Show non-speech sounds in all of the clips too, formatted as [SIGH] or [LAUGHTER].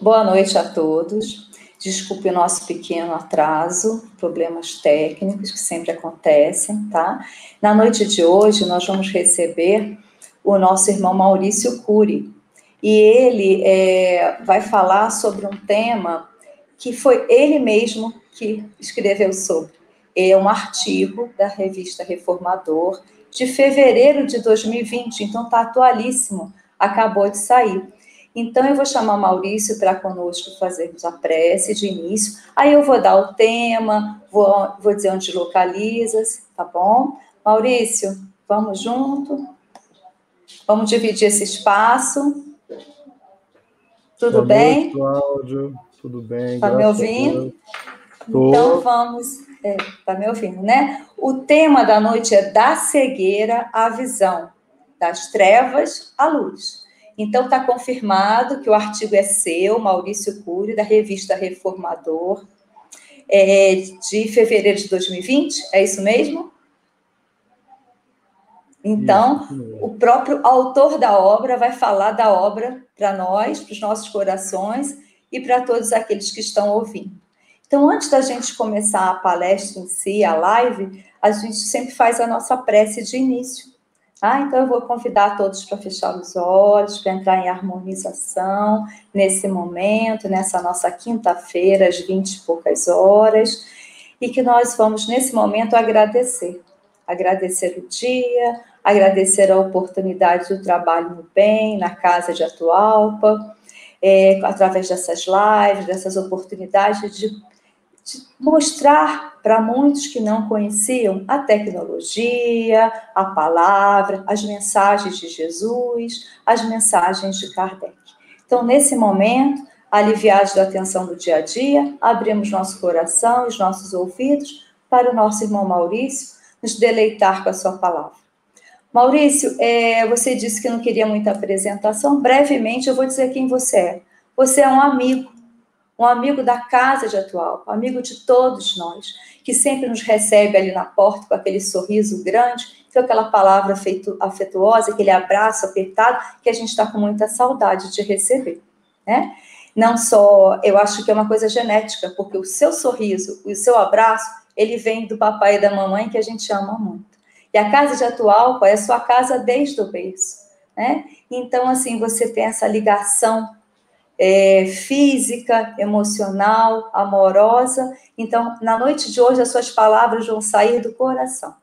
Boa noite a todos. Desculpe o nosso pequeno atraso, problemas técnicos que sempre acontecem, tá? Na noite de hoje, nós vamos receber o nosso irmão Maurício Cury. E ele é, vai falar sobre um tema que foi ele mesmo que escreveu sobre. É um artigo da revista Reformador de fevereiro de 2020, então está atualíssimo, acabou de sair. Então, eu vou chamar o Maurício para conosco fazermos a prece de início. Aí eu vou dar o tema, vou, vou dizer onde localiza, tá bom? Maurício, vamos junto? Vamos dividir esse espaço. Tudo Boa bem? Noite, Cláudio. Tudo bem? Está me ouvindo? Então vamos. Está é, tá me ouvindo, né? O tema da noite é da cegueira à visão, das trevas à luz. Então, está confirmado que o artigo é seu, Maurício Cury, da revista Reformador, é, de fevereiro de 2020, é isso mesmo? Então, o próprio autor da obra vai falar da obra para nós, para os nossos corações e para todos aqueles que estão ouvindo. Então, antes da gente começar a palestra em si, a live, a gente sempre faz a nossa prece de início. Ah, então eu vou convidar todos para fechar os olhos, para entrar em harmonização nesse momento, nessa nossa quinta-feira, às 20 e poucas horas, e que nós vamos, nesse momento, agradecer. Agradecer o dia, agradecer a oportunidade do trabalho no bem, na casa de Atualpa, é, através dessas lives, dessas oportunidades de de mostrar para muitos que não conheciam a tecnologia, a palavra, as mensagens de Jesus, as mensagens de Kardec. Então, nesse momento, aliviados da atenção do dia a dia, abrimos nosso coração e os nossos ouvidos para o nosso irmão Maurício nos deleitar com a sua palavra. Maurício, é, você disse que não queria muita apresentação. Brevemente, eu vou dizer quem você é. Você é um amigo um amigo da casa de atual, um amigo de todos nós, que sempre nos recebe ali na porta com aquele sorriso grande, com aquela palavra afetuosa, aquele abraço apertado, que a gente está com muita saudade de receber, né? Não só, eu acho que é uma coisa genética, porque o seu sorriso e o seu abraço, ele vem do papai e da mamãe que a gente ama muito. E a casa de atual é a sua casa desde o berço, né? Então, assim, você tem essa ligação é, física, emocional, amorosa. Então, na noite de hoje, as suas palavras vão sair do coração.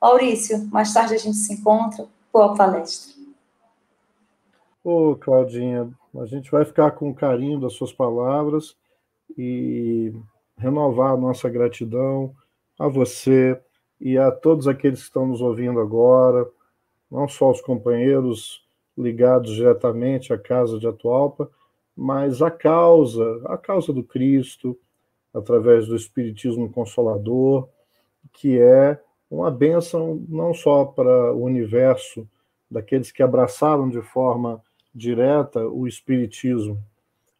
Maurício, mais tarde a gente se encontra. Boa palestra. Ô, Claudinha, a gente vai ficar com carinho das suas palavras e renovar a nossa gratidão a você e a todos aqueles que estão nos ouvindo agora, não só os companheiros ligados diretamente à Casa de Atualpa, mas a causa, a causa do Cristo, através do Espiritismo Consolador, que é uma bênção não só para o universo daqueles que abraçaram de forma direta o Espiritismo,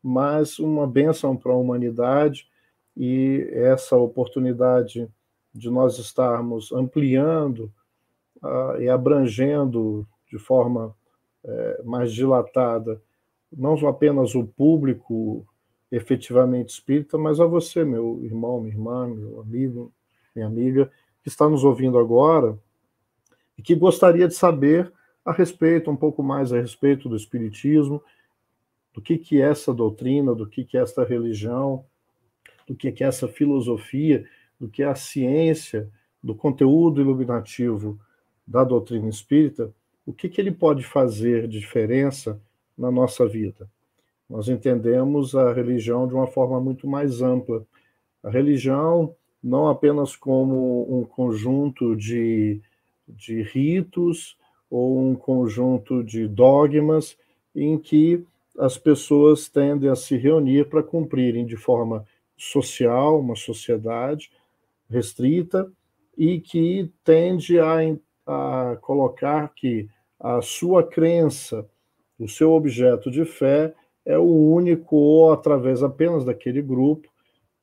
mas uma bênção para a humanidade e essa oportunidade de nós estarmos ampliando uh, e abrangendo de forma uh, mais dilatada não apenas o público efetivamente espírita, mas a você, meu irmão, minha irmã, meu amigo, minha amiga, que está nos ouvindo agora e que gostaria de saber a respeito, um pouco mais a respeito do Espiritismo, do que, que é essa doutrina, do que, que é esta religião, do que, que é essa filosofia, do que é a ciência, do conteúdo iluminativo da doutrina espírita, o que, que ele pode fazer de diferença na nossa vida. Nós entendemos a religião de uma forma muito mais ampla. A religião não apenas como um conjunto de, de ritos ou um conjunto de dogmas em que as pessoas tendem a se reunir para cumprirem de forma social, uma sociedade restrita, e que tende a, a colocar que a sua crença o seu objeto de fé é o único ou através apenas daquele grupo,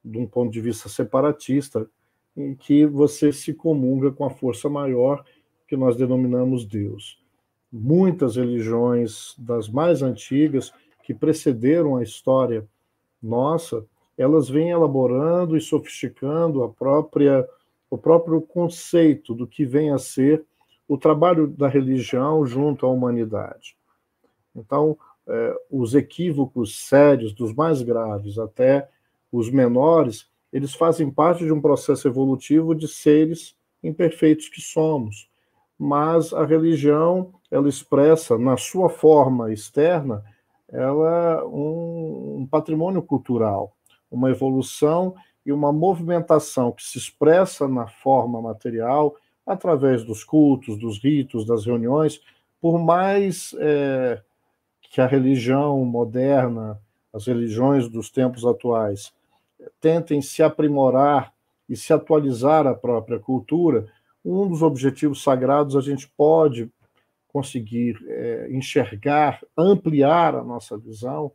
de um ponto de vista separatista, em que você se comunga com a força maior que nós denominamos Deus. Muitas religiões das mais antigas que precederam a história nossa, elas vêm elaborando e sofisticando a própria o próprio conceito do que vem a ser o trabalho da religião junto à humanidade. Então, é, os equívocos sérios, dos mais graves até os menores, eles fazem parte de um processo evolutivo de seres imperfeitos que somos. Mas a religião, ela expressa na sua forma externa, ela um, um patrimônio cultural, uma evolução e uma movimentação que se expressa na forma material através dos cultos, dos ritos, das reuniões, por mais é, que a religião moderna, as religiões dos tempos atuais, tentem se aprimorar e se atualizar a própria cultura, um dos objetivos sagrados a gente pode conseguir é, enxergar, ampliar a nossa visão,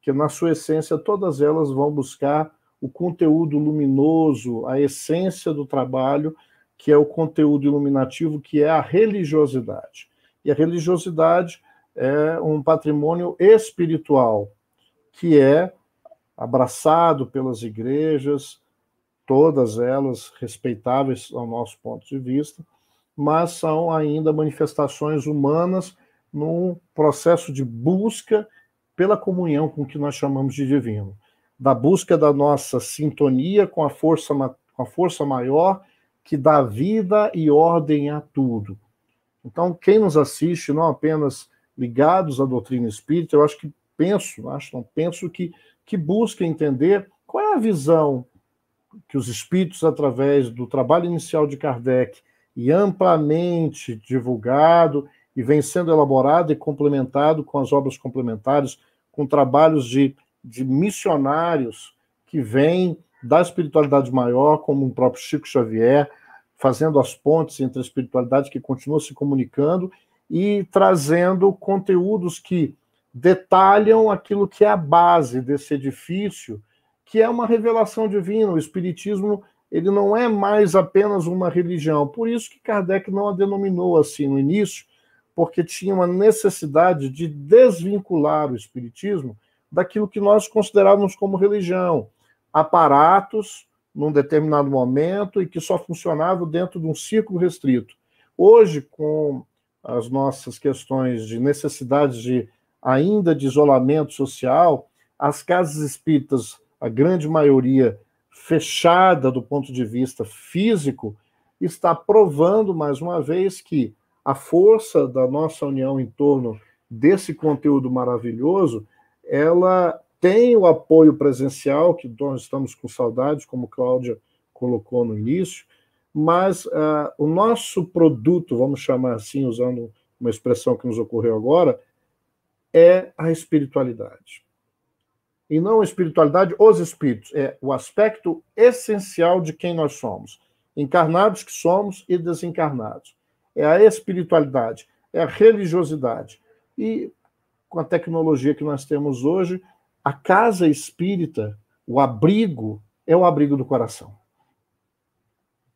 que na sua essência todas elas vão buscar o conteúdo luminoso, a essência do trabalho, que é o conteúdo iluminativo, que é a religiosidade. E a religiosidade é um patrimônio espiritual, que é abraçado pelas igrejas, todas elas respeitáveis ao nosso ponto de vista, mas são ainda manifestações humanas num processo de busca pela comunhão com o que nós chamamos de divino, da busca da nossa sintonia com a força, com a força maior que dá vida e ordem a tudo. Então, quem nos assiste, não apenas ligados à doutrina espírita, eu acho que penso, acho não penso que que busca entender qual é a visão que os espíritos, através do trabalho inicial de Kardec e amplamente divulgado e vem sendo elaborado e complementado com as obras complementares, com trabalhos de, de missionários que vêm da espiritualidade maior, como o próprio Chico Xavier, fazendo as pontes entre a espiritualidade que continua se comunicando e trazendo conteúdos que detalham aquilo que é a base desse edifício, que é uma revelação divina. O Espiritismo ele não é mais apenas uma religião. Por isso que Kardec não a denominou assim no início, porque tinha uma necessidade de desvincular o Espiritismo daquilo que nós considerávamos como religião, aparatos num determinado momento e que só funcionavam dentro de um círculo restrito. Hoje, com as nossas questões de necessidade de ainda de isolamento social, as casas espíritas, a grande maioria fechada do ponto de vista físico, está provando mais uma vez que a força da nossa união em torno desse conteúdo maravilhoso, ela tem o apoio presencial, que nós estamos com saudades, como Cláudia colocou no início, mas uh, o nosso produto, vamos chamar assim, usando uma expressão que nos ocorreu agora, é a espiritualidade. E não a espiritualidade, os espíritos. É o aspecto essencial de quem nós somos. Encarnados que somos e desencarnados. É a espiritualidade, é a religiosidade. E com a tecnologia que nós temos hoje, a casa espírita, o abrigo, é o abrigo do coração.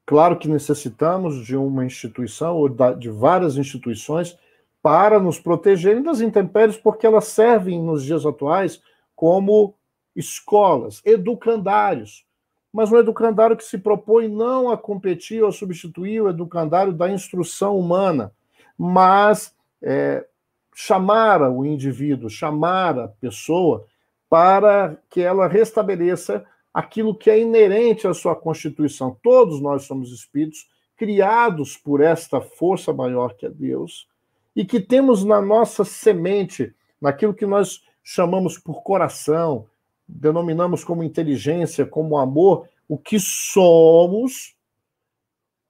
Claro que necessitamos de uma instituição ou de várias instituições para nos protegerem das intempéries, porque elas servem nos dias atuais como escolas, educandários. Mas um educandário que se propõe não a competir ou substituir o educandário da instrução humana, mas é, chamar o indivíduo, chamar a pessoa para que ela restabeleça aquilo que é inerente à sua constituição. Todos nós somos espíritos criados por esta força maior que é Deus, e que temos na nossa semente, naquilo que nós chamamos por coração, denominamos como inteligência, como amor, o que somos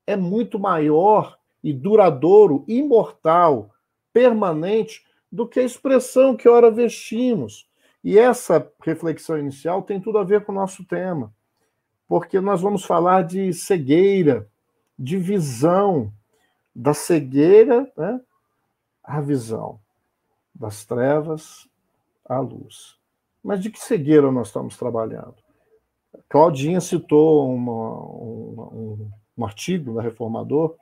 é muito maior e duradouro, imortal, permanente do que a expressão que ora vestimos. E essa reflexão inicial tem tudo a ver com o nosso tema, porque nós vamos falar de cegueira, de visão, da cegueira, né, a visão das trevas à luz. Mas de que cegueira nós estamos trabalhando? Claudinha citou uma, uma, um, um artigo da Reformador,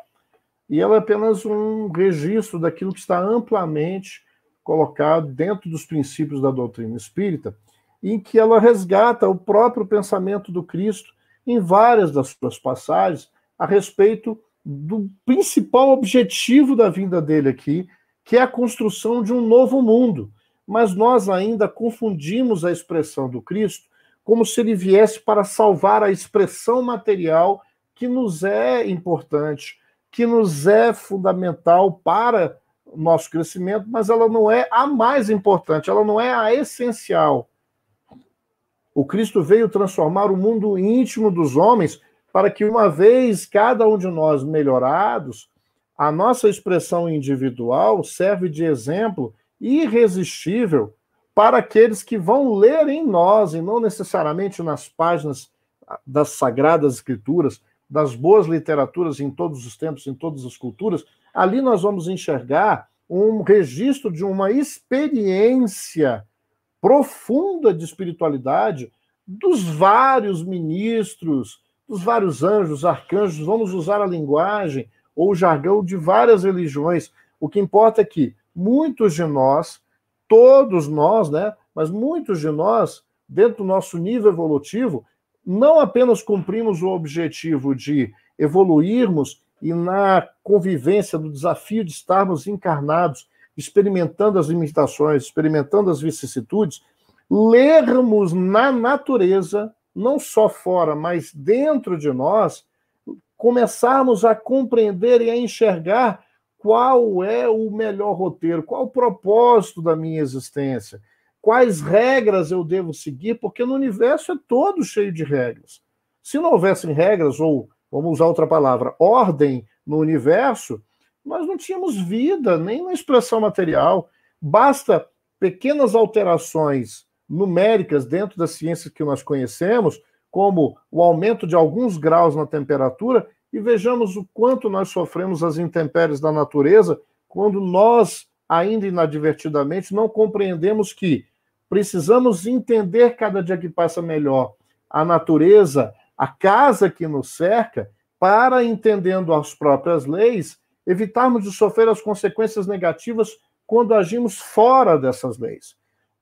e ela é apenas um registro daquilo que está amplamente colocado dentro dos princípios da doutrina espírita, em que ela resgata o próprio pensamento do Cristo em várias das suas passagens a respeito do principal objetivo da vinda dele aqui, que é a construção de um novo mundo. Mas nós ainda confundimos a expressão do Cristo como se ele viesse para salvar a expressão material que nos é importante, que nos é fundamental para o nosso crescimento, mas ela não é a mais importante, ela não é a essencial. O Cristo veio transformar o mundo íntimo dos homens para que, uma vez cada um de nós melhorados, a nossa expressão individual serve de exemplo irresistível para aqueles que vão ler em nós, e não necessariamente nas páginas das sagradas escrituras, das boas literaturas em todos os tempos, em todas as culturas, ali nós vamos enxergar um registro de uma experiência profunda de espiritualidade dos vários ministros, dos vários anjos, arcanjos, vamos usar a linguagem ou o jargão de várias religiões. O que importa é que muitos de nós, todos nós, né, mas muitos de nós, dentro do nosso nível evolutivo, não apenas cumprimos o objetivo de evoluirmos e na convivência do desafio de estarmos encarnados, experimentando as limitações, experimentando as vicissitudes, lermos na natureza, não só fora, mas dentro de nós, começarmos a compreender e a enxergar qual é o melhor roteiro, qual o propósito da minha existência, quais regras eu devo seguir, porque no universo é todo cheio de regras. Se não houvessem regras, ou vamos usar outra palavra, ordem no universo, nós não tínhamos vida, nem na expressão material. Basta pequenas alterações numéricas dentro das ciências que nós conhecemos, como o aumento de alguns graus na temperatura, e vejamos o quanto nós sofremos as intempéries da natureza quando nós, ainda inadvertidamente, não compreendemos que precisamos entender cada dia que passa melhor a natureza, a casa que nos cerca, para, entendendo as próprias leis, evitarmos de sofrer as consequências negativas quando agimos fora dessas leis.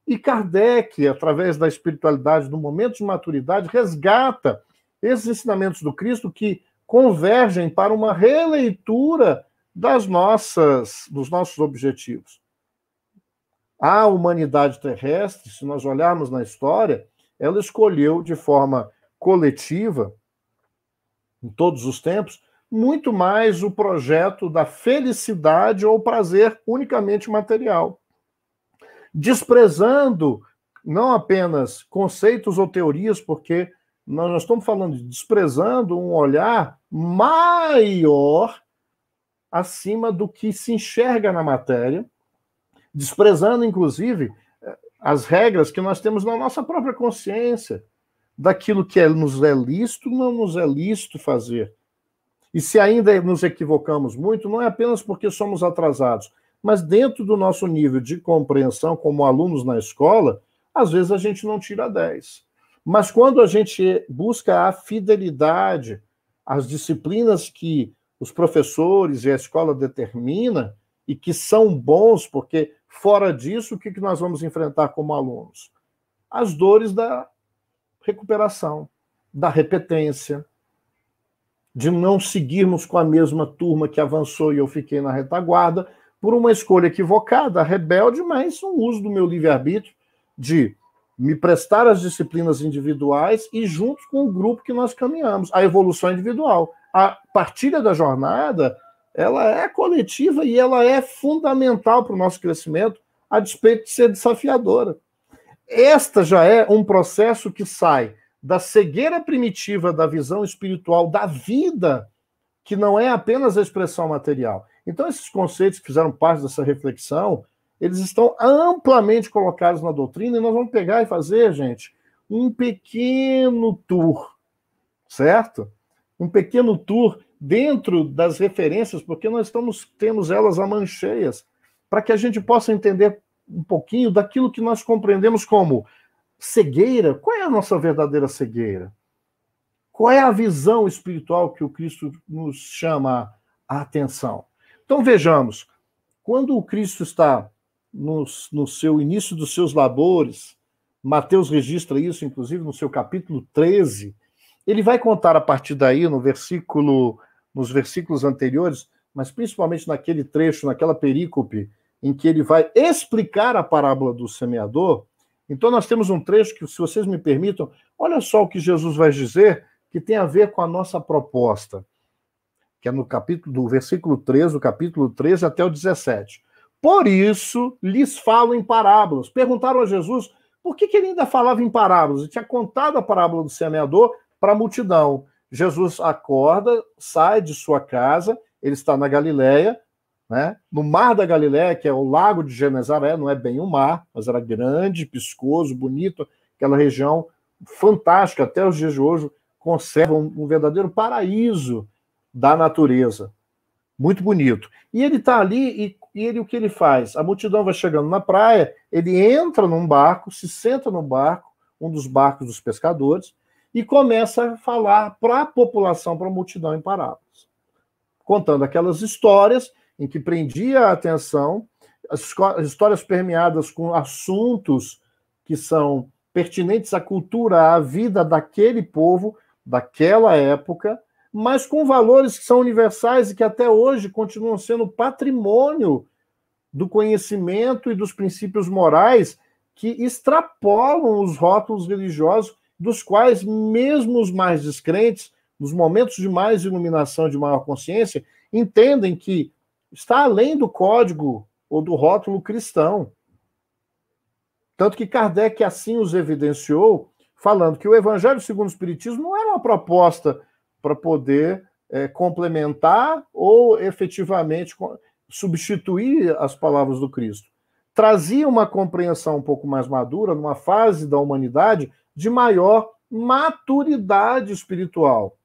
E Kardec, através da espiritualidade, no momento de maturidade, resgata esses ensinamentos do Cristo que convergem para uma releitura das nossas, dos nossos objetivos. A humanidade terrestre, se nós olharmos na história, ela escolheu de forma coletiva, em todos os tempos, muito mais o projeto da felicidade ou prazer unicamente material, desprezando não apenas conceitos ou teorias, porque nós, estamos falando de desprezando um olhar maior acima do que se enxerga na matéria, desprezando, inclusive, as regras que nós temos na nossa própria consciência, daquilo que é, nos é lícito, não nos é lícito fazer. E se ainda nos equivocamos muito, não é apenas porque somos atrasados, mas dentro do nosso nível de compreensão como alunos na escola, às vezes a gente não tira 10. Mas quando a gente busca a fidelidade às disciplinas que os professores e a escola determina e que são bons, porque fora disso, o que nós vamos enfrentar como alunos? As dores da recuperação, da repetência, de não seguirmos com a mesma turma que avançou e eu fiquei na retaguarda, por uma escolha equivocada, rebelde, mas um uso do meu livre-arbítrio de me prestar as disciplinas individuais e juntos com o grupo que nós caminhamos, a evolução individual. A partilha da jornada, ela é coletiva e ela é fundamental para o nosso crescimento, a despeito de ser desafiadora. Esta já é um processo que sai da cegueira primitiva da visão espiritual da vida, que não é apenas a expressão material. Então, esses conceitos que fizeram parte dessa reflexão, eles estão amplamente colocados na doutrina e nós vamos pegar e fazer, gente, um pequeno tour, certo? Um pequeno tour dentro das referências, porque nós estamos temos elas a mancheias, para que a gente possa entender um pouquinho daquilo que nós compreendemos como cegueira. Qual é a nossa verdadeira cegueira? Qual é a visão espiritual que o Cristo nos chama a atenção? Então vejamos, quando o Cristo está no, no seu início dos seus labores, Mateus registra isso, inclusive, no seu capítulo 13. Ele vai contar a partir daí, no versículo, nos versículos anteriores, mas principalmente naquele trecho, naquela perícope, em que ele vai explicar a parábola do semeador. Então, nós temos um trecho que, se vocês me permitam, olha só o que Jesus vai dizer, que tem a ver com a nossa proposta, que é no capítulo do versículo 13, do capítulo 13 até o 17. Por isso lhes falo em parábolas. Perguntaram a Jesus por que, que ele ainda falava em parábolas. Ele tinha contado a parábola do semeador para a multidão. Jesus acorda, sai de sua casa, ele está na Galileia, né? no mar da Galileia, que é o lago de Genezaré, não é bem um mar, mas era grande, piscoso, bonito, aquela região fantástica, até os dias de hoje conserva um, um verdadeiro paraíso da natureza. Muito bonito. E ele está ali e, e, ele o que ele faz? A multidão vai chegando na praia, ele entra num barco, se senta no barco, um dos barcos dos pescadores, e começa a falar para a população, para a multidão em parábolas, contando aquelas histórias em que prendia a atenção, as histórias permeadas com assuntos que são pertinentes à cultura, à vida daquele povo, daquela época, mas com valores que são universais e que até hoje continuam sendo patrimônio do conhecimento e dos princípios morais que extrapolam os rótulos religiosos, dos quais mesmo os mais descrentes, nos momentos de mais iluminação, de maior consciência, entendem que está além do código ou do rótulo cristão. Tanto que Kardec assim os evidenciou, falando que o Evangelho segundo o Espiritismo não era uma proposta para poder é, complementar ou efetivamente substituir as palavras do Cristo. Trazia uma compreensão um pouco mais madura, numa fase da humanidade de maior maturidade espiritual.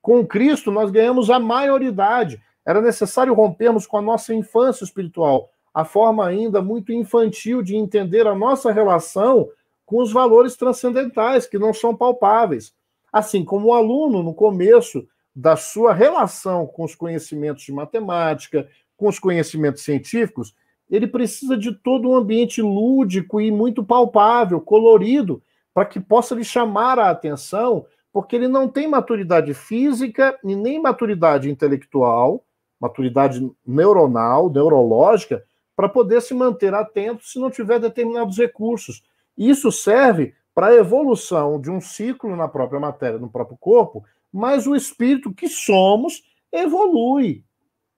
Com Cristo, nós ganhamos a maioridade. Era necessário rompermos com a nossa infância espiritual, a forma ainda muito infantil de entender a nossa relação com os valores transcendentais, que não são palpáveis. Assim como o aluno, no começo da sua relação com os conhecimentos de matemática, com os conhecimentos científicos, ele precisa de todo um ambiente lúdico e muito palpável, colorido, para que possa lhe chamar a atenção, porque ele não tem maturidade física e nem maturidade intelectual, maturidade neuronal, neurológica, para poder se manter atento se não tiver determinados recursos. Isso serve para a evolução de um ciclo na própria matéria, no próprio corpo, mas o espírito que somos evolui.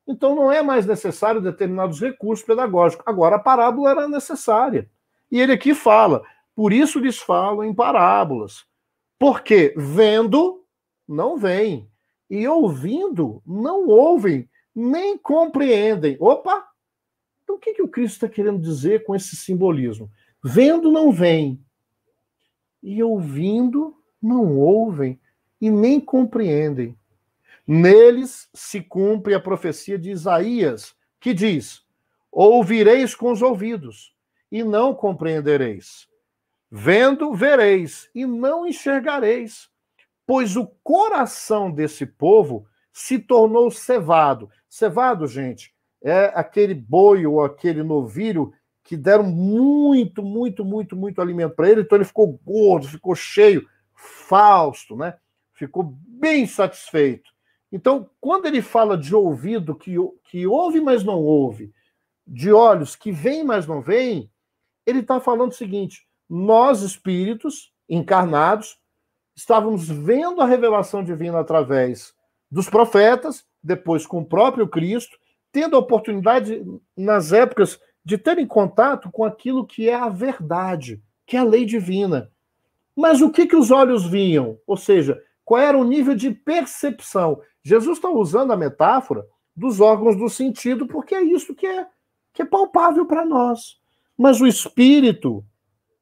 Então não é mais necessário determinados recursos pedagógicos. Agora a parábola era necessária. E ele aqui fala: por isso lhes falo em parábolas. Porque vendo, não veem. E ouvindo, não ouvem, nem compreendem. Opa! Então o que, que o Cristo está querendo dizer com esse simbolismo? Vendo, não veem e ouvindo não ouvem e nem compreendem. Neles se cumpre a profecia de Isaías, que diz: Ouvireis com os ouvidos e não compreendereis. Vendo, vereis e não enxergareis, pois o coração desse povo se tornou cevado. Cevado, gente, é aquele boi ou aquele novilho que deram muito, muito, muito, muito alimento para ele, então ele ficou gordo, ficou cheio, Fausto, né? Ficou bem satisfeito. Então, quando ele fala de ouvido que, que ouve, mas não ouve, de olhos que vêm, mas não veem, ele está falando o seguinte: nós, espíritos encarnados, estávamos vendo a revelação divina através dos profetas, depois com o próprio Cristo, tendo a oportunidade, nas épocas de ter em contato com aquilo que é a verdade, que é a lei divina. Mas o que, que os olhos viam? Ou seja, qual era o nível de percepção? Jesus está usando a metáfora dos órgãos do sentido, porque é isso que é, que é palpável para nós. Mas o espírito,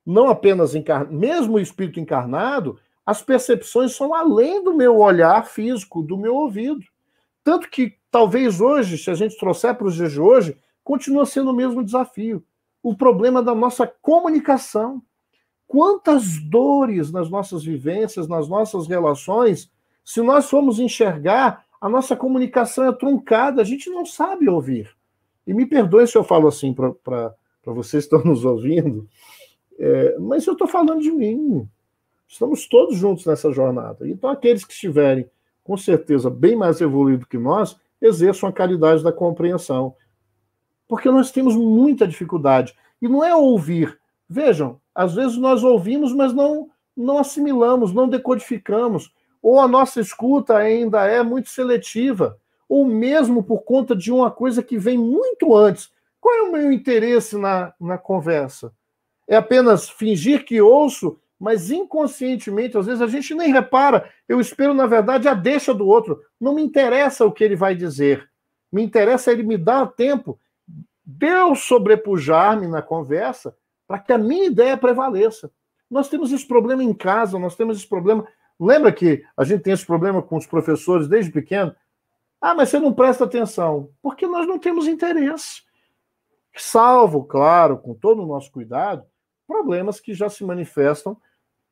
não apenas encarnado, mesmo o espírito encarnado, as percepções são além do meu olhar físico, do meu ouvido. Tanto que talvez hoje, se a gente trouxer para os dias de hoje, continua sendo o mesmo desafio. O problema da nossa comunicação. Quantas dores nas nossas vivências, nas nossas relações, se nós formos enxergar, a nossa comunicação é truncada, a gente não sabe ouvir. E me perdoe se eu falo assim para vocês que estão nos ouvindo, É, mas eu estou falando de mim. Estamos todos juntos nessa jornada. Então, aqueles que estiverem, com certeza, bem mais evoluídos que nós, exerçam a caridade da compreensão. Porque nós temos muita dificuldade. E não é ouvir. Vejam, às vezes nós ouvimos, mas não, não assimilamos, não decodificamos. Ou a nossa escuta ainda é muito seletiva. Ou mesmo por conta de uma coisa que vem muito antes. Qual é o meu interesse na, na conversa? É apenas fingir que ouço mas inconscientemente, às vezes a gente nem repara. Eu espero, na verdade, a deixa do outro. Não me interessa o que ele vai dizer. Me interessa ele me dar tempo de eu sobrepujar-me na conversa para que a minha ideia prevaleça. Nós temos esse problema em casa, nós temos esse problema. Lembra que a gente tem esse problema com os professores desde pequeno? Ah, mas você não presta atenção. Porque nós não temos interesse. Salvo, claro, com todo o nosso cuidado, problemas que já se manifestam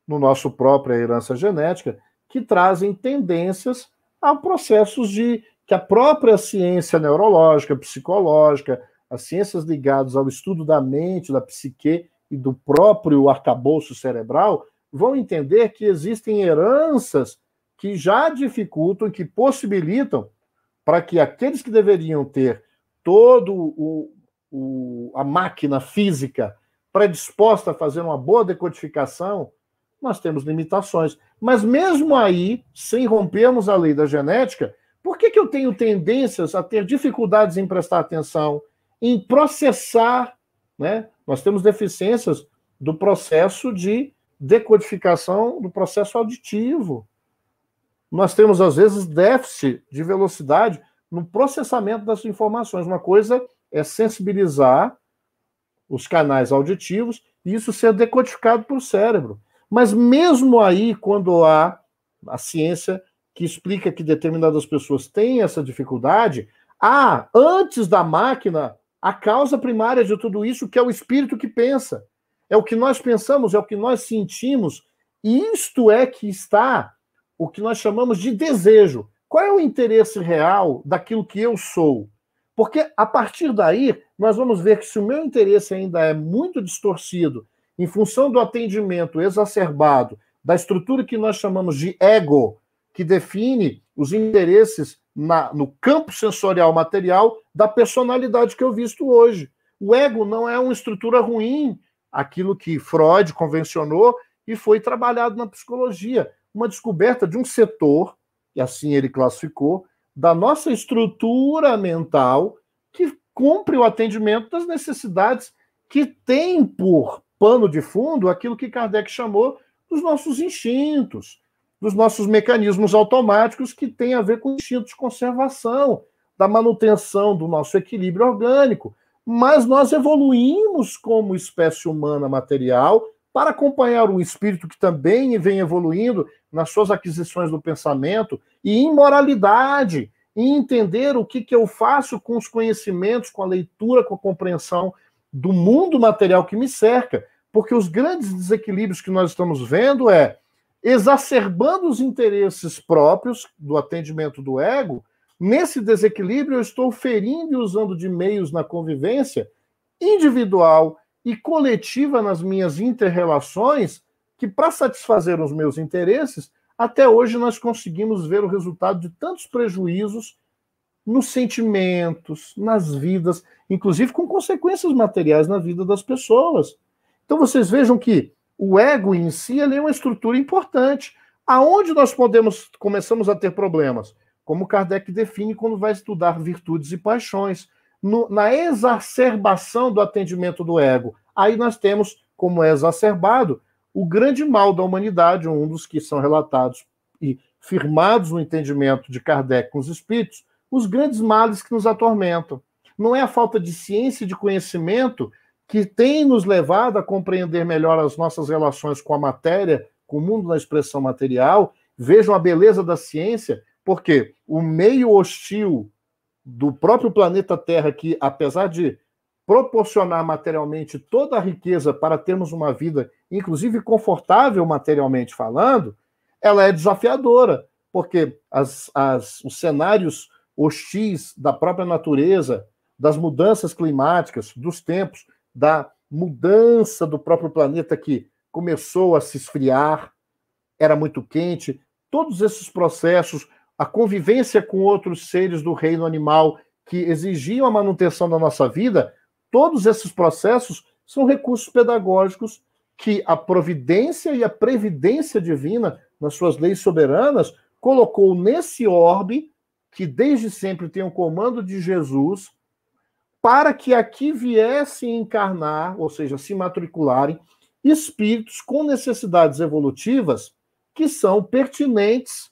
no nosso própria herança genética, que trazem tendências a processos de que a própria ciência neurológica, psicológica, as ciências ligadas ao estudo da mente, da psique e do próprio arcabouço cerebral vão entender que existem heranças que já dificultam, que possibilitam para que aqueles que deveriam ter todo o, o, a máquina física predisposta a fazer uma boa decodificação, nós temos limitações. Mas mesmo aí, sem rompermos a lei da genética, por que, que eu tenho tendências a ter dificuldades em prestar atenção, em processar? Né? Nós temos deficiências do processo de decodificação do processo auditivo. Nós temos, às vezes, déficit de velocidade no processamento das informações. Uma coisa é sensibilizar os canais auditivos e isso ser decodificado para o cérebro. Mas mesmo aí, quando há a ciência que explica que determinadas pessoas têm essa dificuldade, há, antes da máquina, a causa primária de tudo isso, que é o espírito que pensa. É o que nós pensamos, é o que nós sentimos. E isto é que está o que nós chamamos de desejo. Qual é o interesse real daquilo que eu sou? Porque a partir daí, nós vamos ver que se o meu interesse ainda é muito distorcido em função do atendimento exacerbado da estrutura que nós chamamos de ego, que define os interesses na, no campo sensorial material da personalidade que eu visto hoje. O ego não é uma estrutura ruim, aquilo que Freud convencionou e foi trabalhado na psicologia. Uma descoberta de um setor, e assim ele classificou, da nossa estrutura mental que cumpre o atendimento das necessidades que tem por pano de fundo aquilo que Kardec chamou dos nossos instintos, dos nossos mecanismos automáticos que têm a ver com o instinto de conservação, da manutenção do nosso equilíbrio orgânico. Mas nós evoluímos como espécie humana material para acompanhar um espírito que também vem evoluindo nas suas aquisições do pensamento e em moralidade, e entender o que, que eu faço com os conhecimentos, com a leitura, com a compreensão do mundo material que me cerca, porque os grandes desequilíbrios que nós estamos vendo é exacerbando os interesses próprios do atendimento do ego. Nesse desequilíbrio, eu estou ferindo e usando de meios na convivência individual e coletiva nas minhas interrelações, que para satisfazer os meus interesses, até hoje nós conseguimos ver o resultado de tantos prejuízos nos sentimentos, nas vidas, inclusive com consequências materiais na vida das pessoas. Então vocês vejam que o ego em si é uma estrutura importante. Aonde nós podemos começamos a ter problemas? Como Kardec define quando vai estudar virtudes e paixões, no, na exacerbação do atendimento do ego. Aí nós temos, como é exacerbado, o grande mal da humanidade, um dos que são relatados e firmados no entendimento de Kardec com os espíritos, os grandes males que nos atormentam. Não é a falta de ciência e de conhecimento que tem nos levado a compreender melhor as nossas relações com a matéria, com o mundo da expressão material. Vejam a beleza da ciência, porque o meio hostil do próprio planeta Terra, que apesar de proporcionar materialmente toda a riqueza para termos uma vida, inclusive confortável materialmente falando, ela é desafiadora, porque as, as, os cenários hostis da própria natureza, das mudanças climáticas, dos tempos, da mudança do próprio planeta que começou a se esfriar, era muito quente, todos esses processos, a convivência com outros seres do reino animal que exigiam a manutenção da nossa vida, todos esses processos são recursos pedagógicos que a providência e a previdência divina, nas suas leis soberanas, colocou nesse orbe, que desde sempre tem o comando de Jesus, para que aqui viessem encarnar, ou seja, se matricularem, espíritos com necessidades evolutivas que são pertinentes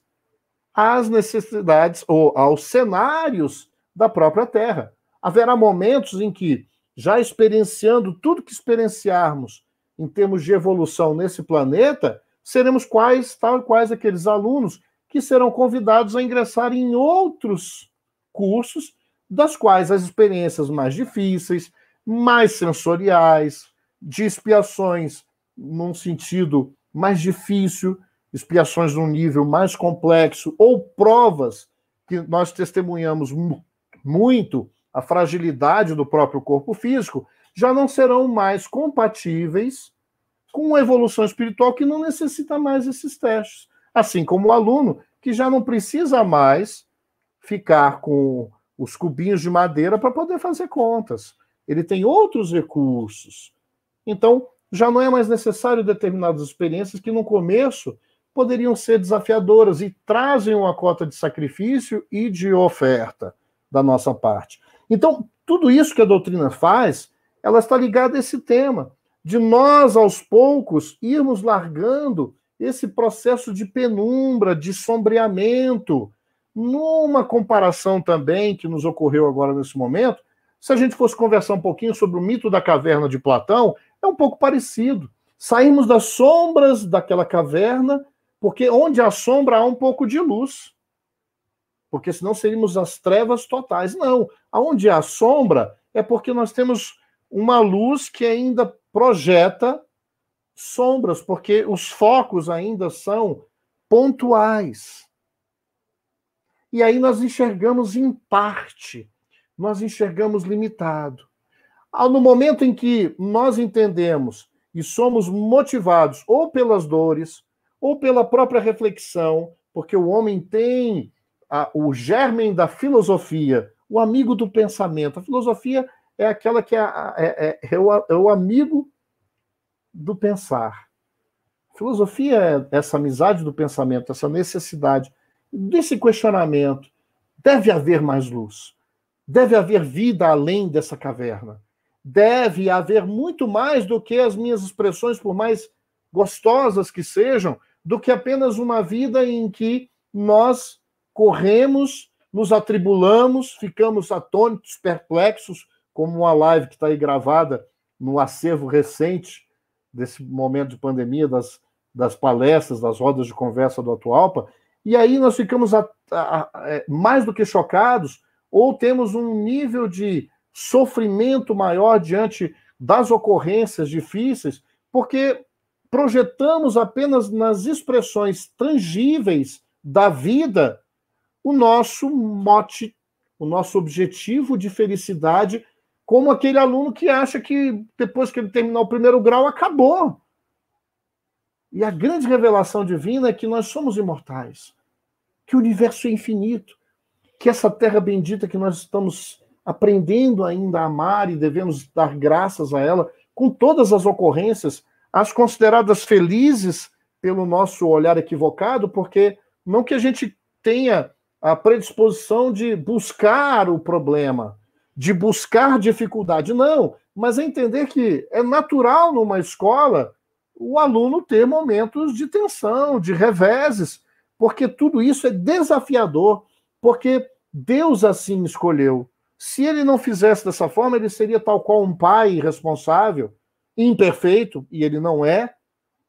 às necessidades ou aos cenários da própria Terra. Haverá momentos em que, já experienciando tudo que experienciarmos em termos de evolução nesse planeta, seremos quais, tal e quais aqueles alunos que serão convidados a ingressar em outros cursos, das quais as experiências mais difíceis, mais sensoriais, de expiações num sentido mais difícil, expiações num nível mais complexo, ou provas que nós testemunhamos muito a fragilidade do próprio corpo físico, já não serão mais compatíveis com a evolução espiritual que não necessita mais esses testes. Assim como o aluno que já não precisa mais ficar com os cubinhos de madeira para poder fazer contas. Ele tem outros recursos. Então, já não é mais necessário determinadas experiências que no começo poderiam ser desafiadoras e trazem uma cota de sacrifício e de oferta da nossa parte. Então, tudo isso que a doutrina faz, ela está ligada a esse tema, de nós, aos poucos, irmos largando esse processo de penumbra, de sombreamento, numa comparação também que nos ocorreu agora nesse momento, se a gente fosse conversar um pouquinho sobre o mito da caverna de Platão, é um pouco parecido. Saímos das sombras daquela caverna, porque onde há sombra há um pouco de luz. Porque senão seríamos as trevas totais. Não, aonde há sombra é porque nós temos uma luz que ainda projeta sombras, porque os focos ainda são pontuais. E aí nós enxergamos em parte, nós enxergamos limitado. No momento em que nós entendemos e somos motivados ou pelas dores, ou pela própria reflexão, porque o homem tem a, o germen da filosofia, o amigo do pensamento. A filosofia é aquela que é, é, é, é, o, é o amigo do pensar. Filosofia é essa amizade do pensamento, essa necessidade desse questionamento. Deve haver mais luz. Deve haver vida além dessa caverna. Deve haver muito mais do que as minhas expressões, por mais gostosas que sejam, do que apenas uma vida em que nós corremos, nos atribulamos, ficamos atônitos, perplexos, como uma live que está aí gravada no acervo recente desse momento de pandemia, das, das palestras, das rodas de conversa do Atualpa, e aí nós ficamos a, a, a, é, mais do que chocados, ou temos um nível de sofrimento maior diante das ocorrências difíceis, porque projetamos apenas nas expressões tangíveis da vida o nosso mote, o nosso objetivo de felicidade, como aquele aluno que acha que depois que ele terminar o primeiro grau acabou. E a grande revelação divina é que nós somos imortais que o universo é infinito, que essa terra bendita que nós estamos aprendendo ainda a amar e devemos dar graças a ela, com todas as ocorrências, as consideradas felizes pelo nosso olhar equivocado, porque não que a gente tenha a predisposição de buscar o problema, de buscar dificuldade, não, mas é entender que é natural numa escola o aluno ter momentos de tensão, de reveses, porque tudo isso é desafiador, porque Deus assim escolheu. Se ele não fizesse dessa forma, ele seria tal qual um pai irresponsável, imperfeito, e ele não é,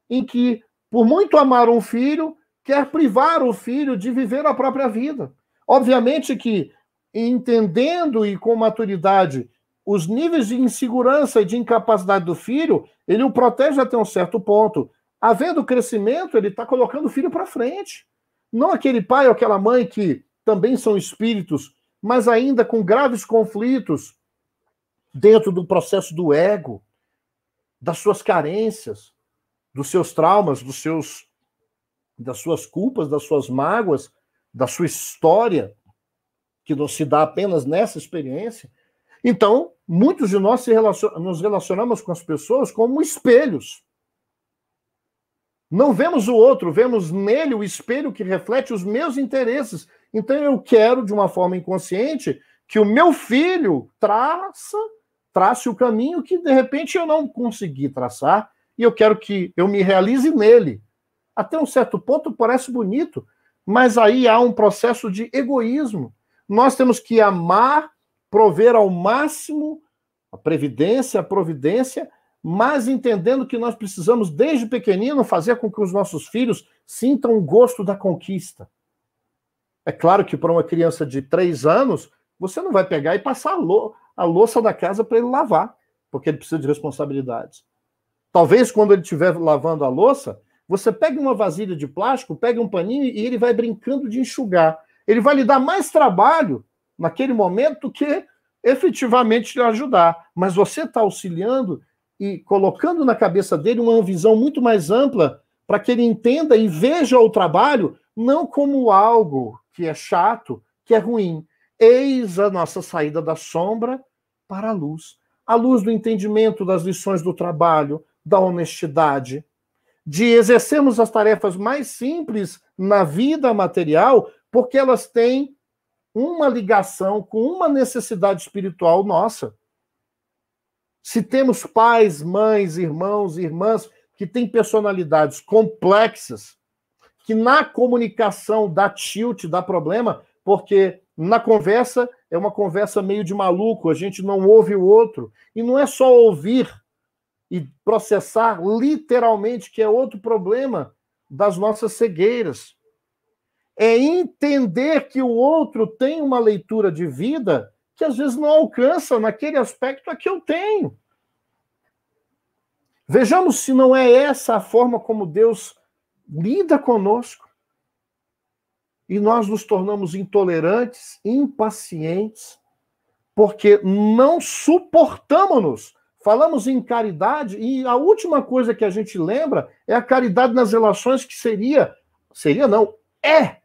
em que, por muito amar um filho, quer privar o filho de viver a própria vida. Obviamente que, entendendo e com maturidade os níveis de insegurança e de incapacidade do filho, ele o protege até um certo ponto. Havendo crescimento, ele está colocando o filho para frente. Não aquele pai ou aquela mãe que também são espíritos, mas ainda com graves conflitos dentro do processo do ego, das suas carências, dos seus traumas, dos seus das suas culpas, das suas mágoas, da sua história, que não se dá apenas nessa experiência. Então, muitos de nós relacion... nos relacionamos com as pessoas como espelhos. Não vemos o outro, vemos nele o espelho que reflete os meus interesses. Então, eu quero, de uma forma inconsciente, que o meu filho traça, trace o caminho que, de repente, eu não consegui traçar, e eu quero que eu me realize nele. Até um certo ponto parece bonito, mas aí há um processo de egoísmo. Nós temos que amar, prover ao máximo a previdência, a providência, mas entendendo que nós precisamos, desde pequenino, fazer com que os nossos filhos sintam o gosto da conquista. É claro que para uma criança de três anos, você não vai pegar e passar a, louça da casa para ele lavar, porque ele precisa de responsabilidades. Talvez quando ele estiver lavando a louça, você pegue uma vasilha de plástico, pegue um paninho e ele vai brincando de enxugar. Ele vai lhe dar mais trabalho naquele momento que efetivamente lhe ajudar. Mas você está auxiliando e colocando na cabeça dele uma visão muito mais ampla para que ele entenda e veja o trabalho não como algo que é chato, que é ruim. Eis a nossa saída da sombra para a luz. A luz do entendimento das lições do trabalho, da honestidade, de exercermos as tarefas mais simples na vida material, porque elas têm uma ligação com uma necessidade espiritual nossa. Se temos pais, mães, irmãos, irmãs que têm personalidades complexas, que na comunicação dá tilt, dá problema, porque na conversa é uma conversa meio de maluco, a gente não ouve o outro. E não é só ouvir, e processar literalmente, que é outro problema das nossas cegueiras. É entender que o outro tem uma leitura de vida que às vezes não alcança naquele aspecto a que eu tenho. Vejamos se não é essa a forma como Deus lida conosco. E nós nos tornamos intolerantes, impacientes, porque não suportamos-nos Falamos em caridade e a última coisa que a gente lembra é a caridade nas relações, que seria, seria não, é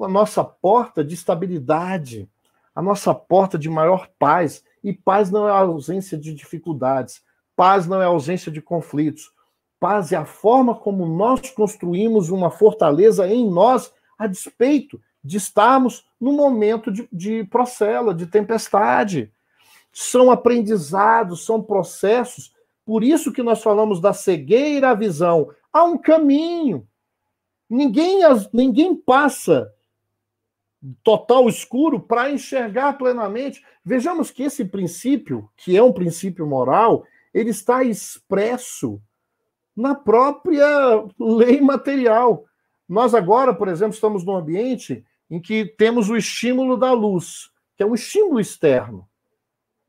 a nossa porta de estabilidade, a nossa porta de maior paz. E paz não é a ausência de dificuldades, paz não é a ausência de conflitos. Paz é a forma como nós construímos uma fortaleza em nós, a despeito de estarmos no momento de, de procela, de tempestade são aprendizados, são processos. Por isso que nós falamos da cegueira à visão. Há um caminho. Ninguém, ninguém passa total escuro para enxergar plenamente. Vejamos que esse princípio, que é um princípio moral, ele está expresso na própria lei material. Nós agora, por exemplo, estamos num ambiente em que temos o estímulo da luz, que é um estímulo externo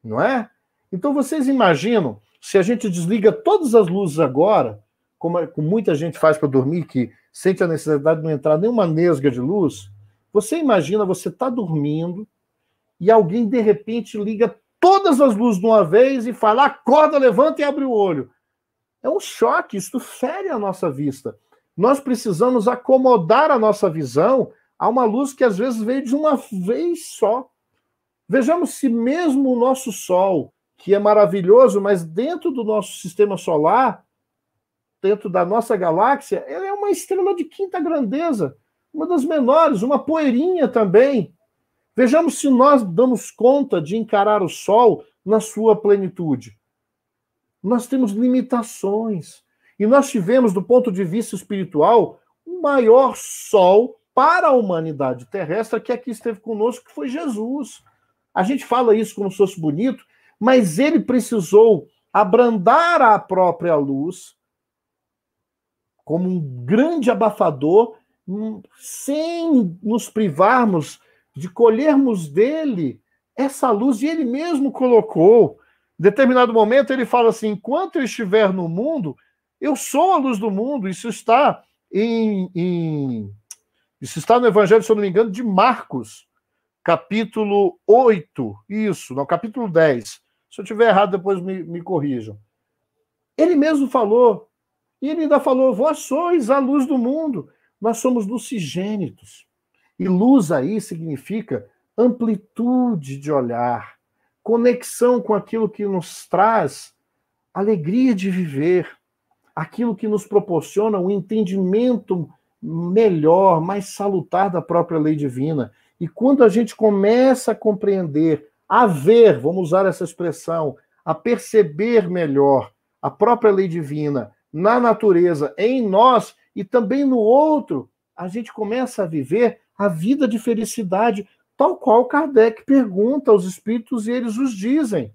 não é? Então vocês imaginam se a gente desliga todas as luzes agora, como, muita gente faz para dormir, que sente a necessidade de não entrar nenhuma nesga de luz, você imagina você está dormindo e alguém de repente liga todas as luzes de uma vez e fala: acorda, levanta e abre o olho. É um choque, isso fere a nossa vista. Nós precisamos acomodar a nossa visão a uma luz que às vezes veio de uma vez só. Vejamos se mesmo o nosso Sol, que é maravilhoso, mas dentro do nosso sistema solar, dentro da nossa galáxia, ele é uma estrela de quinta grandeza, uma das menores, uma poeirinha também. Vejamos se nós damos conta de encarar o Sol na sua plenitude. Nós temos limitações. E nós tivemos, do ponto de vista espiritual, o maior Sol para a humanidade terrestre que aqui esteve conosco, que foi Jesus. A gente fala isso como se fosse bonito, mas ele precisou abrandar a própria luz como um grande abafador, sem nos privarmos de colhermos dele essa luz, e ele mesmo colocou. Em determinado momento, ele fala assim: enquanto eu estiver no mundo, eu sou a luz do mundo. Isso está em, em isso está no Evangelho, se eu não me engano, de Marcos capítulo 8, isso, não, capítulo 10. Se eu tiver errado, depois me, me corrijam. Ele mesmo falou, e ele ainda falou: Vós sois a luz do mundo, nós somos lucigênitos. E luz aí significa amplitude de olhar, conexão com aquilo que nos traz alegria de viver, aquilo que nos proporciona um entendimento melhor, mais salutar da própria lei divina. E quando a gente começa a compreender, a ver, vamos usar essa expressão, a perceber melhor a própria lei divina na natureza, em nós e também no outro, a gente começa a viver a vida de felicidade, tal qual Kardec pergunta aos espíritos e eles os dizem.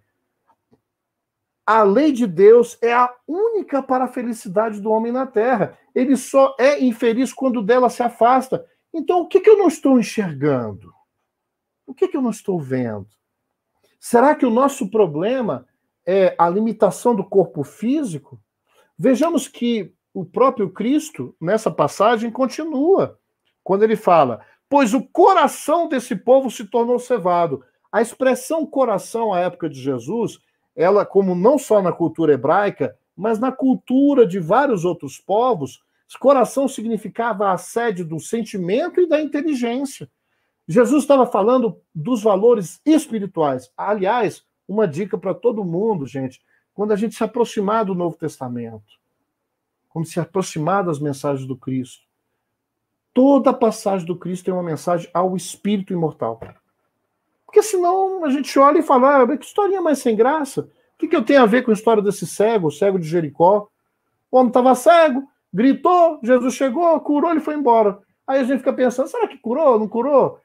A lei de Deus é a única para a felicidade do homem na terra. Ele só é infeliz quando dela se afasta. Então, o que, que eu não estou enxergando? O que, que eu não estou vendo? Será que o nosso problema é a limitação do corpo físico? Vejamos que o próprio Cristo, nessa passagem, continua, quando ele fala: Pois o coração desse povo se tornou cevado. A expressão coração à época de Jesus ela, como não só na cultura hebraica, mas na cultura de vários outros povos, coração significava a sede do sentimento e da inteligência. Jesus estava falando dos valores espirituais. Aliás, uma dica para todo mundo, gente, quando a gente se aproximar do Novo Testamento, quando se aproximar das mensagens do Cristo, toda passagem do Cristo tem uma mensagem ao espírito imortal. Porque senão a gente olha e fala, ah, que historinha mais sem graça. O que, que eu tenho a ver com a história desse cego, o cego de Jericó? O homem estava cego, gritou, Jesus chegou, curou, ele foi embora. Aí a gente fica pensando, será que curou, não curou?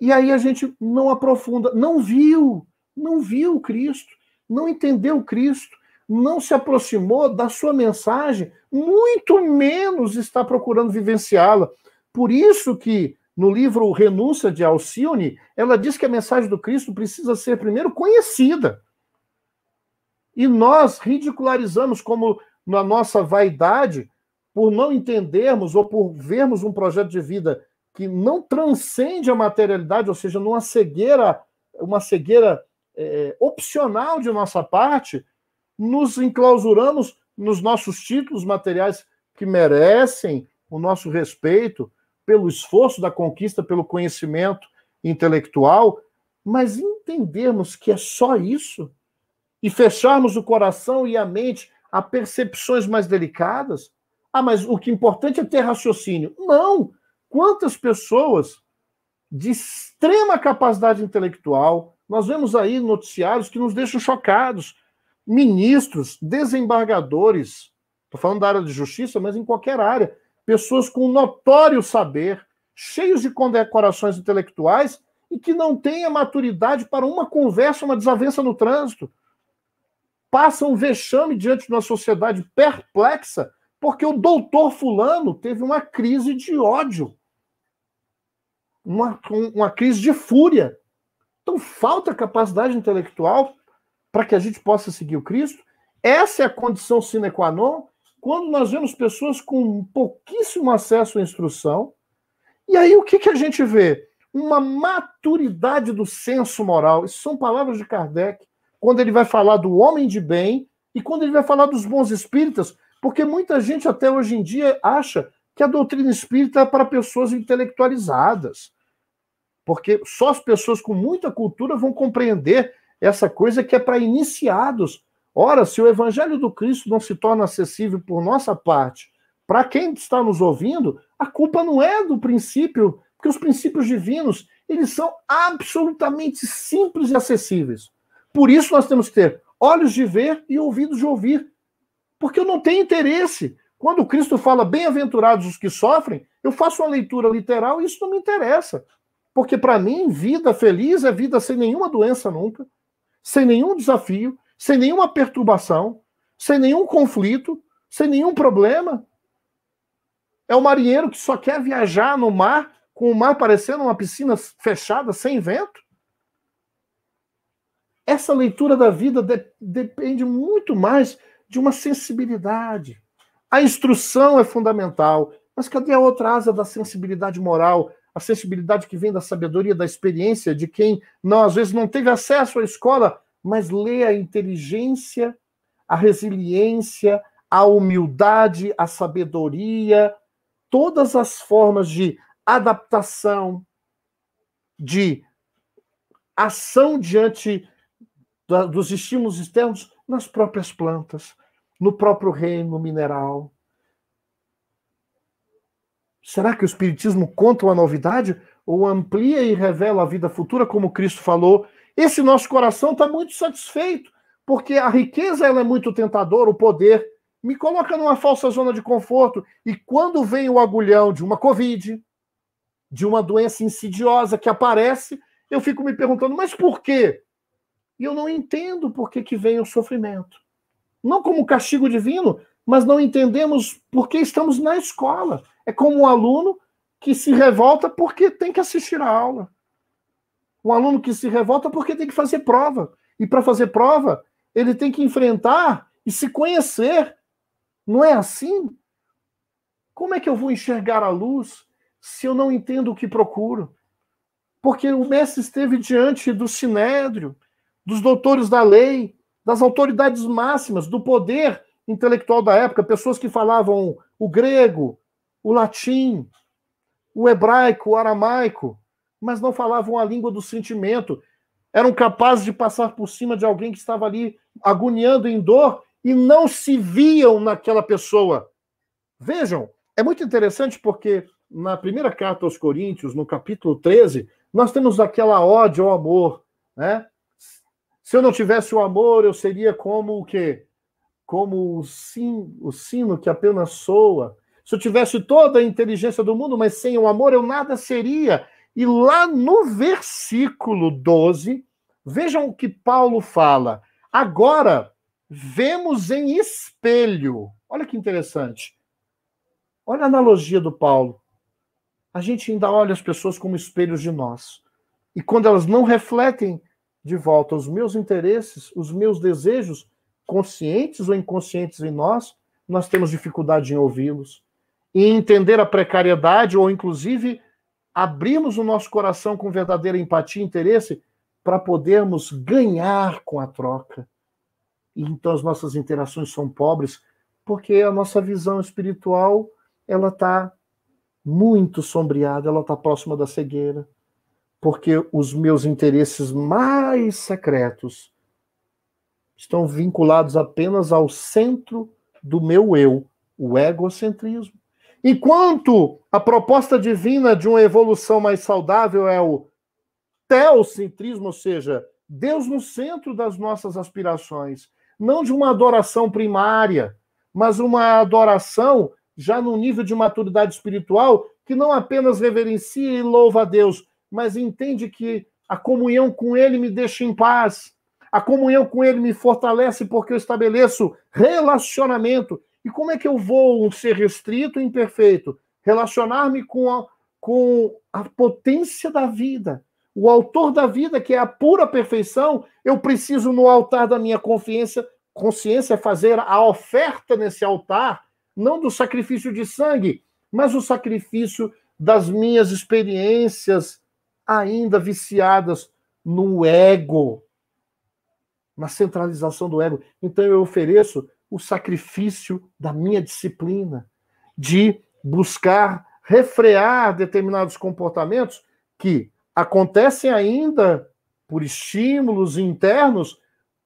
E aí a gente não aprofunda, não viu, não viu Cristo, não entendeu Cristo, não se aproximou da sua mensagem, muito menos está procurando vivenciá-la. Por isso que no livro Renúncia de Alcione, ela diz que a mensagem do Cristo precisa ser primeiro conhecida. E nós ridicularizamos como na nossa vaidade, por não entendermos ou por vermos um projeto de vida que não transcende a materialidade, ou seja, numa cegueira, uma cegueira é, opcional de nossa parte, nos enclausuramos nos nossos títulos materiais que merecem o nosso respeito, pelo esforço da conquista, pelo conhecimento intelectual, mas entendermos que é só isso e fecharmos o coração e a mente a percepções mais delicadas. Ah, mas o que é importante é ter raciocínio. Não! Quantas pessoas de extrema capacidade intelectual, nós vemos aí noticiários que nos deixam chocados. Ministros, desembargadores, estou falando da área de justiça, mas em qualquer área, pessoas com notório saber, cheios de condecorações intelectuais e que não têm a maturidade para uma conversa, uma desavença no trânsito. Passam vexame diante de uma sociedade perplexa porque o doutor Fulano teve uma crise de ódio, uma, uma crise de fúria. Então, falta capacidade intelectual para que a gente possa seguir o Cristo. Essa é a condição sine qua non quando nós vemos pessoas com pouquíssimo acesso à instrução, e aí o que, que a gente vê? Uma maturidade do senso moral. Isso são palavras de Kardec, quando ele vai falar do homem de bem e quando ele vai falar dos bons espíritas, porque muita gente até hoje em dia acha que a doutrina espírita é para pessoas intelectualizadas. Porque só as pessoas com muita cultura vão compreender essa coisa que é para iniciados Ora, se o evangelho do Cristo não se torna acessível por nossa parte, para quem está nos ouvindo, a culpa não é do princípio, porque os princípios divinos, eles são absolutamente simples e acessíveis. Por isso nós temos que ter olhos de ver e ouvidos de ouvir. Porque eu não tenho interesse. Quando Cristo fala bem-aventurados os que sofrem, eu faço uma leitura literal e isso não me interessa. Porque para mim, vida feliz é vida sem nenhuma doença nunca, sem nenhum desafio, sem nenhuma perturbação, sem nenhum conflito, sem nenhum problema. É o marinheiro que só quer viajar no mar, com o mar parecendo uma piscina fechada, sem vento. Essa leitura da vida de, depende muito mais de uma sensibilidade. A instrução é fundamental, mas cadê a outra asa da sensibilidade moral? A sensibilidade que vem da sabedoria, da experiência de quem não às vezes não teve acesso à escola mas lê a inteligência, a resiliência, a humildade, a sabedoria, todas as formas de adaptação, de ação diante dos estímulos externos nas próprias plantas, no próprio reino mineral. Será que o Espiritismo conta uma novidade ou amplia e revela a vida futura, como Cristo falou? Esse nosso coração está muito satisfeito, porque a riqueza ela é muito tentadora, o poder me coloca numa falsa zona de conforto. E quando vem o agulhão de uma Covid, de uma doença insidiosa que aparece, eu fico me perguntando, mas por quê? E eu não entendo por que, que vem o sofrimento. Não como castigo divino, mas não entendemos por que estamos na escola. É como um aluno que se revolta porque tem que assistir a aula. Um aluno que se revolta porque tem que fazer prova. E para fazer prova, ele tem que enfrentar e se conhecer. Não é assim? Como é que eu vou enxergar a luz se eu não entendo o que procuro? Porque o mestre esteve diante do sinédrio, dos doutores da lei, das autoridades máximas, do poder intelectual da época, pessoas que falavam o grego, o latim, o hebraico, o aramaico, mas não falavam a língua do sentimento. Eram capazes de passar por cima de alguém que estava ali agoniando em dor e não se viam naquela pessoa. Vejam, é muito interessante porque na primeira carta aos Coríntios, no capítulo 13, nós temos aquela ódio ao amor, né? Se eu não tivesse o amor, eu seria como o quê? Como o, sim, o sino que apenas soa. Se eu tivesse toda a inteligência do mundo, mas sem o amor, eu nada seria. E lá no versículo 12, vejam o que Paulo fala. Agora, vemos em espelho. Olha que interessante. Olha a analogia do Paulo. A gente ainda olha as pessoas como espelhos de nós. E quando elas não refletem de volta os meus interesses, os meus desejos, conscientes ou inconscientes em nós, nós temos dificuldade em ouvi-los. E entender a precariedade, ou inclusive abrirmos o nosso coração com verdadeira empatia e interesse para podermos ganhar com a troca. E então as nossas interações são pobres, porque a nossa visão espiritual ela está muito sombreada, ela está próxima da cegueira porque os meus interesses mais secretos estão vinculados apenas ao centro do meu eu, o egocentrismo. Enquanto a proposta divina de uma evolução mais saudável é o teocentrismo, ou seja, Deus no centro das nossas aspirações, não de uma adoração primária, mas uma adoração já no nível de maturidade espiritual que não apenas reverencia e louva a Deus, mas entende que a comunhão com Ele me deixa em paz. A comunhão com Ele me fortalece porque eu estabeleço relacionamento. E como é que eu vou ser restrito e imperfeito? Relacionar-me com a, com a potência da vida. O autor da vida, que é a pura perfeição, eu preciso, no altar da minha consciência, consciência fazer a oferta nesse altar, não do sacrifício de sangue, mas o sacrifício das minhas experiências ainda viciadas no ego, na centralização do ego. Então eu ofereço o sacrifício da minha disciplina, de buscar refrear determinados comportamentos que acontecem ainda por estímulos internos,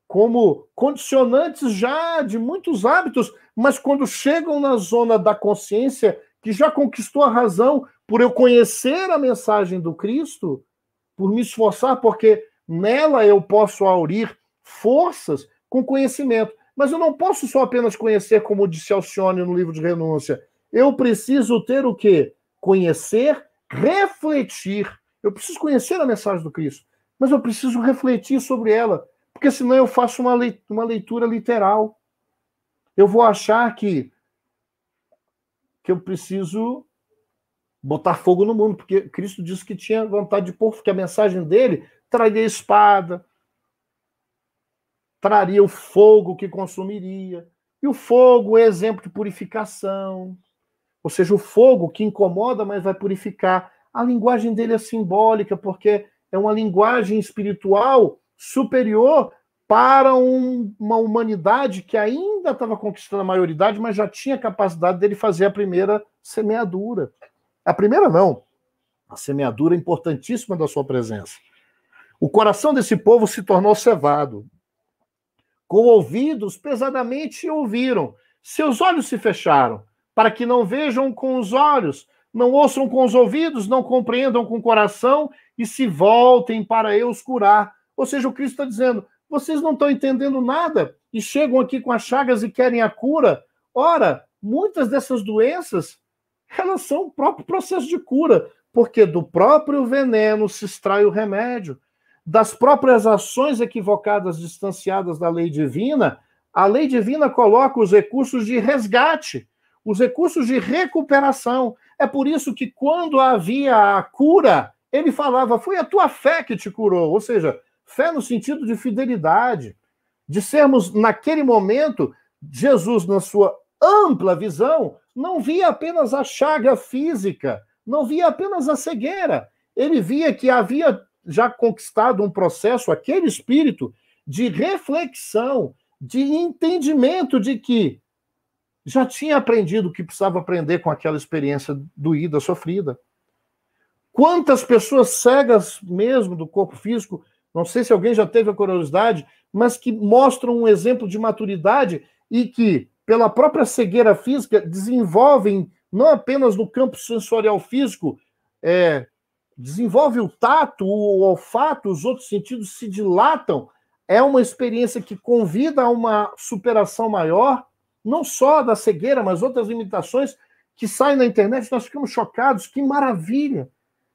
como condicionantes já de muitos hábitos, mas quando chegam na zona da consciência, que já conquistou a razão, por eu conhecer a mensagem do Cristo, por me esforçar, porque nela eu posso aurir forças com conhecimento. Mas eu não posso só apenas conhecer, como disse Alcione no livro de renúncia. Eu preciso ter o quê? Conhecer, refletir. Eu preciso conhecer a mensagem do Cristo, mas eu preciso refletir sobre ela, porque senão eu faço uma leitura literal. Eu vou achar que que eu preciso botar fogo no mundo, porque Cristo disse que tinha vontade de pôr, que a mensagem dele traria espada, traria o fogo que consumiria. E o fogo é exemplo de purificação. Ou seja, o fogo que incomoda, mas vai purificar. A linguagem dele é simbólica, porque é uma linguagem espiritual superior para um, uma humanidade que ainda estava conquistando a maioridade, mas já tinha capacidade dele fazer a primeira semeadura. A primeira não, a semeadura importantíssima da sua presença. O coração desse povo se tornou cevado. Com ouvidos pesadamente ouviram, seus olhos se fecharam, para que não vejam com os olhos, não ouçam com os ouvidos, não compreendam com o coração e se voltem para eu os curar. Ou seja, o Cristo está dizendo: vocês não estão entendendo nada e chegam aqui com as chagas e querem a cura. Ora, muitas dessas doenças, elas são o próprio processo de cura, porque do próprio veneno se extrai o remédio. Das próprias ações equivocadas, distanciadas da lei divina, a lei divina coloca os recursos de resgate, os recursos de recuperação. É por isso que quando havia a cura, ele falava: Foi a tua fé que te curou. Ou seja, fé no sentido de fidelidade, de sermos, naquele momento, Jesus, na sua ampla visão, não via apenas a chaga física, não via apenas a cegueira. Ele via que havia já conquistado um processo, aquele espírito, de reflexão, de entendimento de que já tinha aprendido o que precisava aprender com aquela experiência doída, sofrida. Quantas pessoas cegas mesmo do corpo físico, não sei se alguém já teve a curiosidade, mas que mostram um exemplo de maturidade e que, pela própria cegueira física, desenvolvem, não apenas no campo sensorial físico, é, desenvolve o tato, o olfato, os outros sentidos se dilatam é uma experiência que convida a uma superação maior, não só da cegueira, mas outras limitações que saem na internet, nós ficamos chocados. Que maravilha!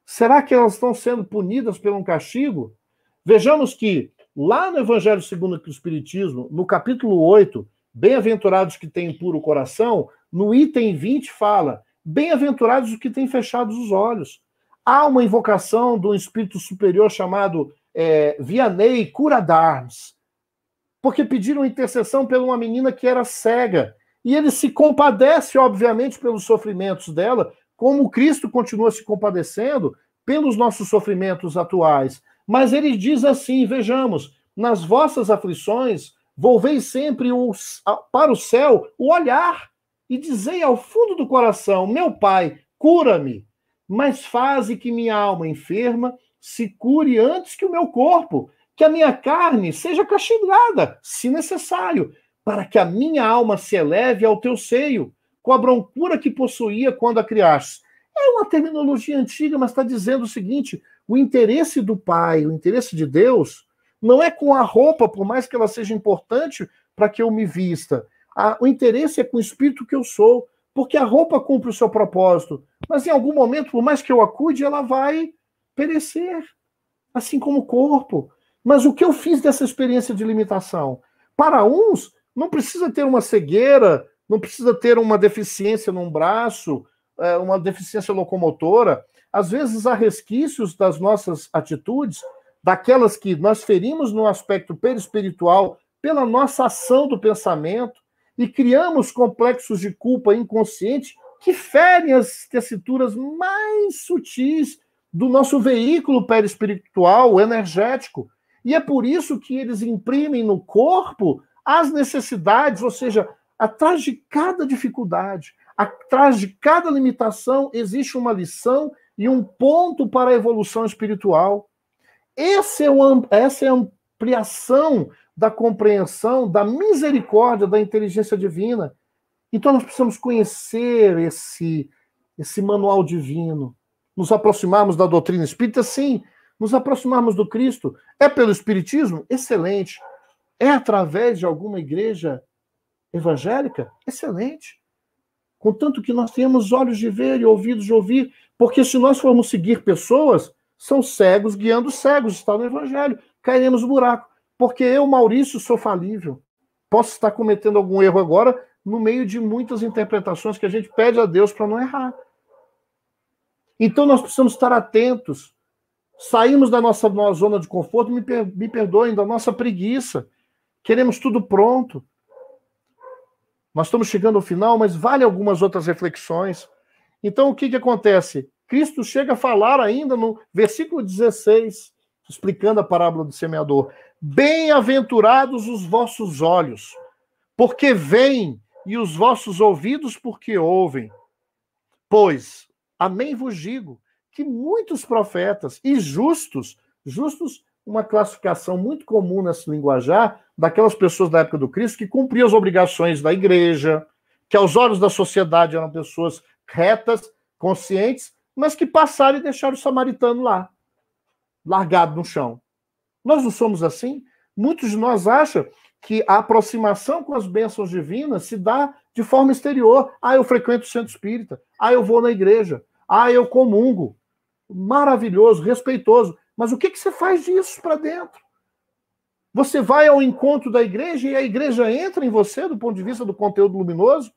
Será que elas estão sendo punidas por um castigo? Vejamos que lá no Evangelho segundo o Espiritismo, no capítulo 8, Bem-aventurados que têm puro coração, no item 20 fala: Bem-aventurados os que têm fechados os olhos. Há uma invocação de um espírito superior chamado é, Vianney Curadarms, porque pediram intercessão por uma menina que era cega. E ele se compadece, obviamente, pelos sofrimentos dela, como Cristo continua se compadecendo pelos nossos sofrimentos atuais. Mas ele diz assim: vejamos, nas vossas aflições, volvei sempre para o céu o olhar e dizei ao fundo do coração: Meu Pai, cura-me, mas faze que minha alma enferma se cure antes que o meu corpo, que a minha carne seja castigada, se necessário, para que a minha alma se eleve ao teu seio, com a broncura que possuía quando a criaste. É uma terminologia antiga, mas está dizendo o seguinte: o interesse do Pai, o interesse de Deus, não é com a roupa, por mais que ela seja importante para que eu me vista. o interesse é com o espírito que eu sou, porque a roupa cumpre o seu propósito. Mas em algum momento, por mais que eu acude, ela vai perecer, assim como o corpo. Mas o que eu fiz dessa experiência de limitação? Para uns, não precisa ter uma cegueira, não precisa ter uma deficiência num braço, é, uma deficiência locomotora. Às vezes há resquícios das nossas atitudes, daquelas que nós ferimos no aspecto perispiritual pela nossa ação do pensamento e criamos complexos de culpa inconsciente que ferem as tessituras mais sutis do nosso veículo perispiritual, energético. E é por isso que eles imprimem no corpo as necessidades, ou seja, atrás de cada dificuldade, atrás de cada limitação, existe uma lição e um ponto para a evolução espiritual. Esse é essa é a ampliação da compreensão, da misericórdia, da inteligência divina. Então nós precisamos conhecer esse, esse manual divino nos aproximarmos da doutrina espírita? Sim. Nos aproximarmos do Cristo? É pelo Espiritismo? Excelente. É através de alguma igreja evangélica? Excelente. Contanto que nós tenhamos olhos de ver e ouvidos de ouvir, porque se nós formos seguir pessoas, são cegos guiando cegos, está no Evangelho. Cairemos no buraco. Porque eu, Maurício, sou falível. Posso estar cometendo algum erro agora, no meio de muitas interpretações que a gente pede a Deus para não errar. Então nós precisamos estar atentos. Saímos da nossa, zona de conforto, me, per, me perdoem, da nossa preguiça. Queremos tudo pronto. Nós estamos chegando ao final, mas vale algumas outras reflexões. Então, o que, que acontece? Cristo chega a falar ainda no versículo 16, explicando a parábola do semeador. Bem-aventurados os vossos olhos, porque veem, e os vossos ouvidos, porque ouvem. Pois, amém vos digo, que muitos profetas e justos, justos, uma classificação muito comum nesse linguajar, daquelas pessoas da época do Cristo que cumpriam as obrigações da igreja, que aos olhos da sociedade eram pessoas retas, conscientes, mas que passaram e deixaram o samaritano lá, largado no chão. Nós não somos assim? Muitos de nós acham que a aproximação com as bênçãos divinas se dá de forma exterior. Ah, eu frequento o centro espírita. Ah, eu vou na igreja. Ah, eu comungo. Maravilhoso, respeitoso. Mas o que, que você faz disso para dentro? Você vai ao encontro da igreja e a igreja entra em você do ponto de vista do conteúdo luminoso?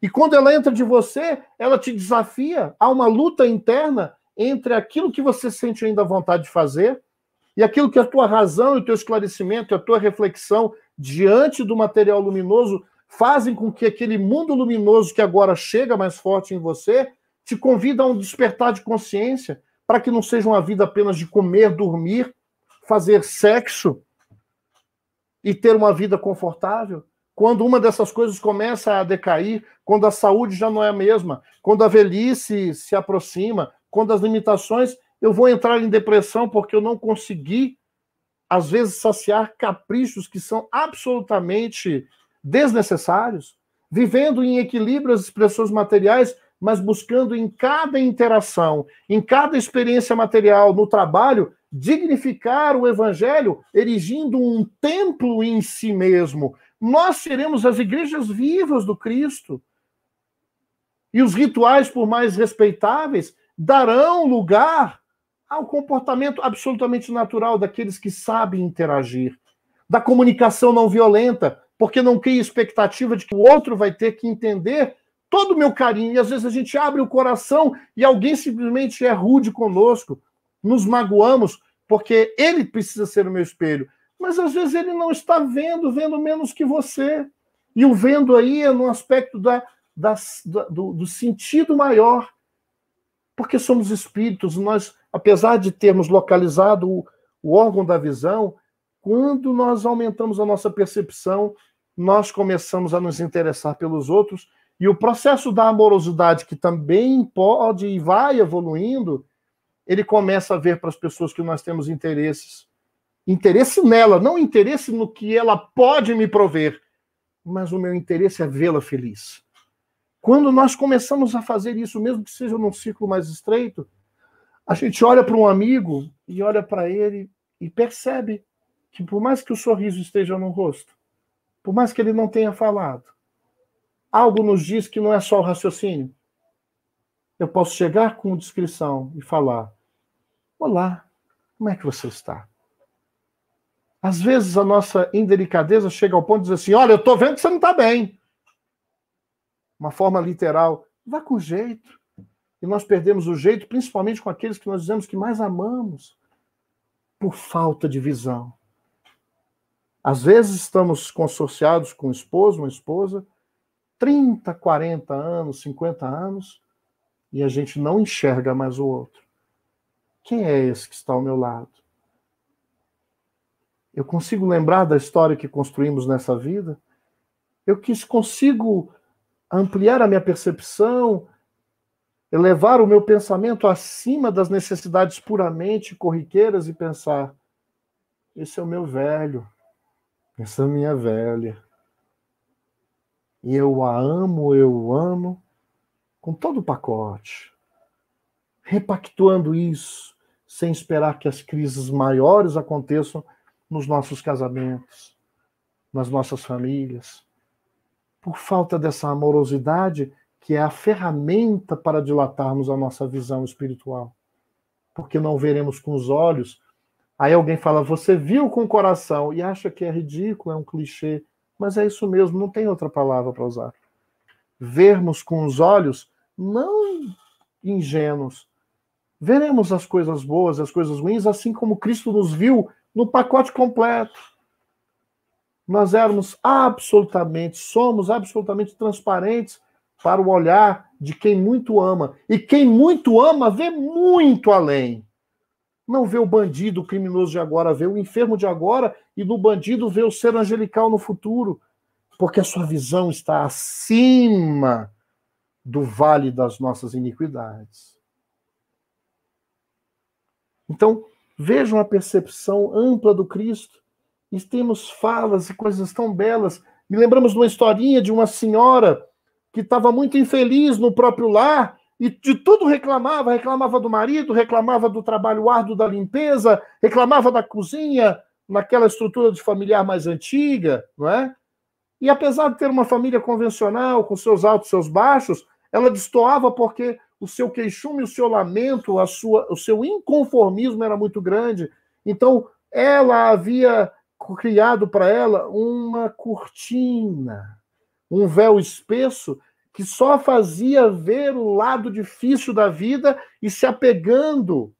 E quando ela entra de você, ela te desafia a uma luta interna entre aquilo que você sente ainda vontade de fazer e aquilo que a tua razão e o teu esclarecimento, a tua reflexão diante do material luminoso fazem com que aquele mundo luminoso que agora chega mais forte em você te convida a um despertar de consciência, para que não seja uma vida apenas de comer, dormir, fazer sexo e ter uma vida confortável. Quando uma dessas coisas começa a decair, quando a saúde já não é a mesma, quando a velhice se aproxima, quando as limitações eu vou entrar em depressão porque eu não consegui, às vezes, saciar caprichos que são absolutamente desnecessários, vivendo em equilíbrio as expressões materiais, mas buscando em cada interação, em cada experiência material, no trabalho, dignificar o evangelho, erigindo um templo em si mesmo. Nós seremos as igrejas vivas do Cristo. E os rituais, por mais respeitáveis, darão lugar ao comportamento absolutamente natural daqueles que sabem interagir, da comunicação não violenta, porque não cria expectativa de que o outro vai ter que entender todo o meu carinho. E às vezes a gente abre o coração e alguém simplesmente é rude conosco, nos magoamos, porque ele precisa ser o meu espelho. Mas às vezes ele não está vendo, vendo menos que você. E o vendo aí é no aspecto da, da, do, do sentido maior. Porque somos espíritos, nós apesar de termos localizado o, o órgão da visão, quando nós aumentamos a nossa percepção, nós começamos a nos interessar pelos outros e o processo da amorosidade, que também pode e vai evoluindo, ele começa a ver para as pessoas que nós temos interesses. Interesse nela, não interesse no que ela pode me prover, mas o meu interesse é vê-la feliz. Quando nós começamos a fazer isso, mesmo que seja num ciclo mais estreito, a gente olha para um amigo e olha para ele e percebe que, por mais que o sorriso esteja no rosto, por mais que ele não tenha falado, algo nos diz que não é só o raciocínio. Eu posso chegar com descrição e falar: Olá, como é que você está? Às vezes a nossa indelicadeza chega ao ponto de dizer assim: Olha, eu estou vendo que você não está bem. Uma forma literal. Vá com jeito e nós perdemos o jeito, principalmente com aqueles que nós dizemos que mais amamos, por falta de visão. Às vezes estamos consorciados com um esposo, uma esposa, 30, 40 anos, 50 anos, e a gente não enxerga mais o outro. Quem é esse que está ao meu lado? Eu consigo lembrar da história que construímos nessa vida? Eu quis, consigo ampliar a minha percepção, elevar o meu pensamento acima das necessidades puramente corriqueiras e pensar: esse é o meu velho, essa é a minha velha. E eu a amo, eu amo, com todo o pacote. Repactuando isso, sem esperar que as crises maiores aconteçam nos nossos casamentos, nas nossas famílias. Por falta dessa amorosidade, que é a ferramenta para dilatarmos a nossa visão espiritual. Porque não veremos com os olhos. Aí alguém fala, você viu com o coração, e acha que é ridículo, é um clichê. Mas é isso mesmo, não tem outra palavra para usar. Vermos com os olhos, não ingênuos. Veremos as coisas boas, as coisas ruins, assim como Cristo nos viu no pacote completo. Nós éramos absolutamente, somos absolutamente transparentes para o olhar de quem muito ama. E quem muito ama vê muito além. Não vê o bandido, o criminoso de agora, vê o enfermo de agora e no bandido vê o ser angelical no futuro, porque a sua visão está acima do vale das nossas iniquidades. Então, vejam a percepção ampla do Cristo. E temos falas e coisas tão belas. Me lembramos de uma historinha de uma senhora que estava muito infeliz no próprio lar e de tudo reclamava, reclamava do marido, reclamava do trabalho árduo da limpeza, reclamava da cozinha, naquela estrutura de familiar mais antiga, não é? E apesar de ter uma família convencional, com seus altos e seus baixos, ela destoava porque o seu queixume, o seu lamento, a sua, o seu inconformismo era muito grande. Então, ela havia criado para ela uma cortina, um véu espesso que só fazia ver o lado difícil da vida e se apegando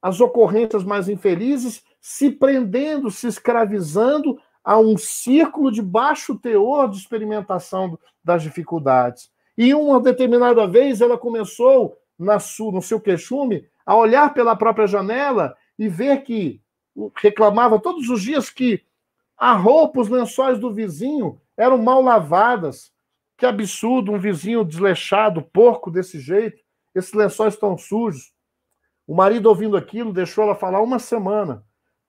às ocorrências mais infelizes, se prendendo, se escravizando a um círculo de baixo teor de experimentação das dificuldades. E uma determinada vez ela começou, na no seu queixume, a olhar pela própria janela e ver que reclamava todos os dias que a roupa, os lençóis do vizinho eram mal lavadas, que absurdo, um vizinho desleixado, porco desse jeito, esses lençóis estão sujos. O marido, ouvindo aquilo, deixou ela falar uma semana.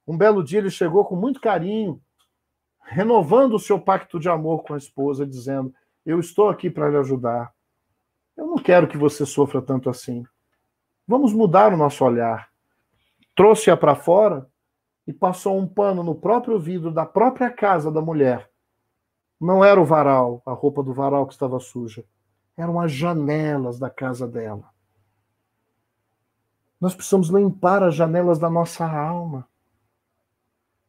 Um belo dia ele chegou com muito carinho, renovando o seu pacto de amor com a esposa, dizendo: Eu estou aqui para lhe ajudar. Eu não quero que você sofra tanto assim. Vamos mudar o nosso olhar. Trouxe-a para fora e passou um pano no próprio vidro da própria casa da mulher não era o varal, a roupa do varal que estava suja. Eram as janelas da casa dela. Nós precisamos limpar as janelas da nossa alma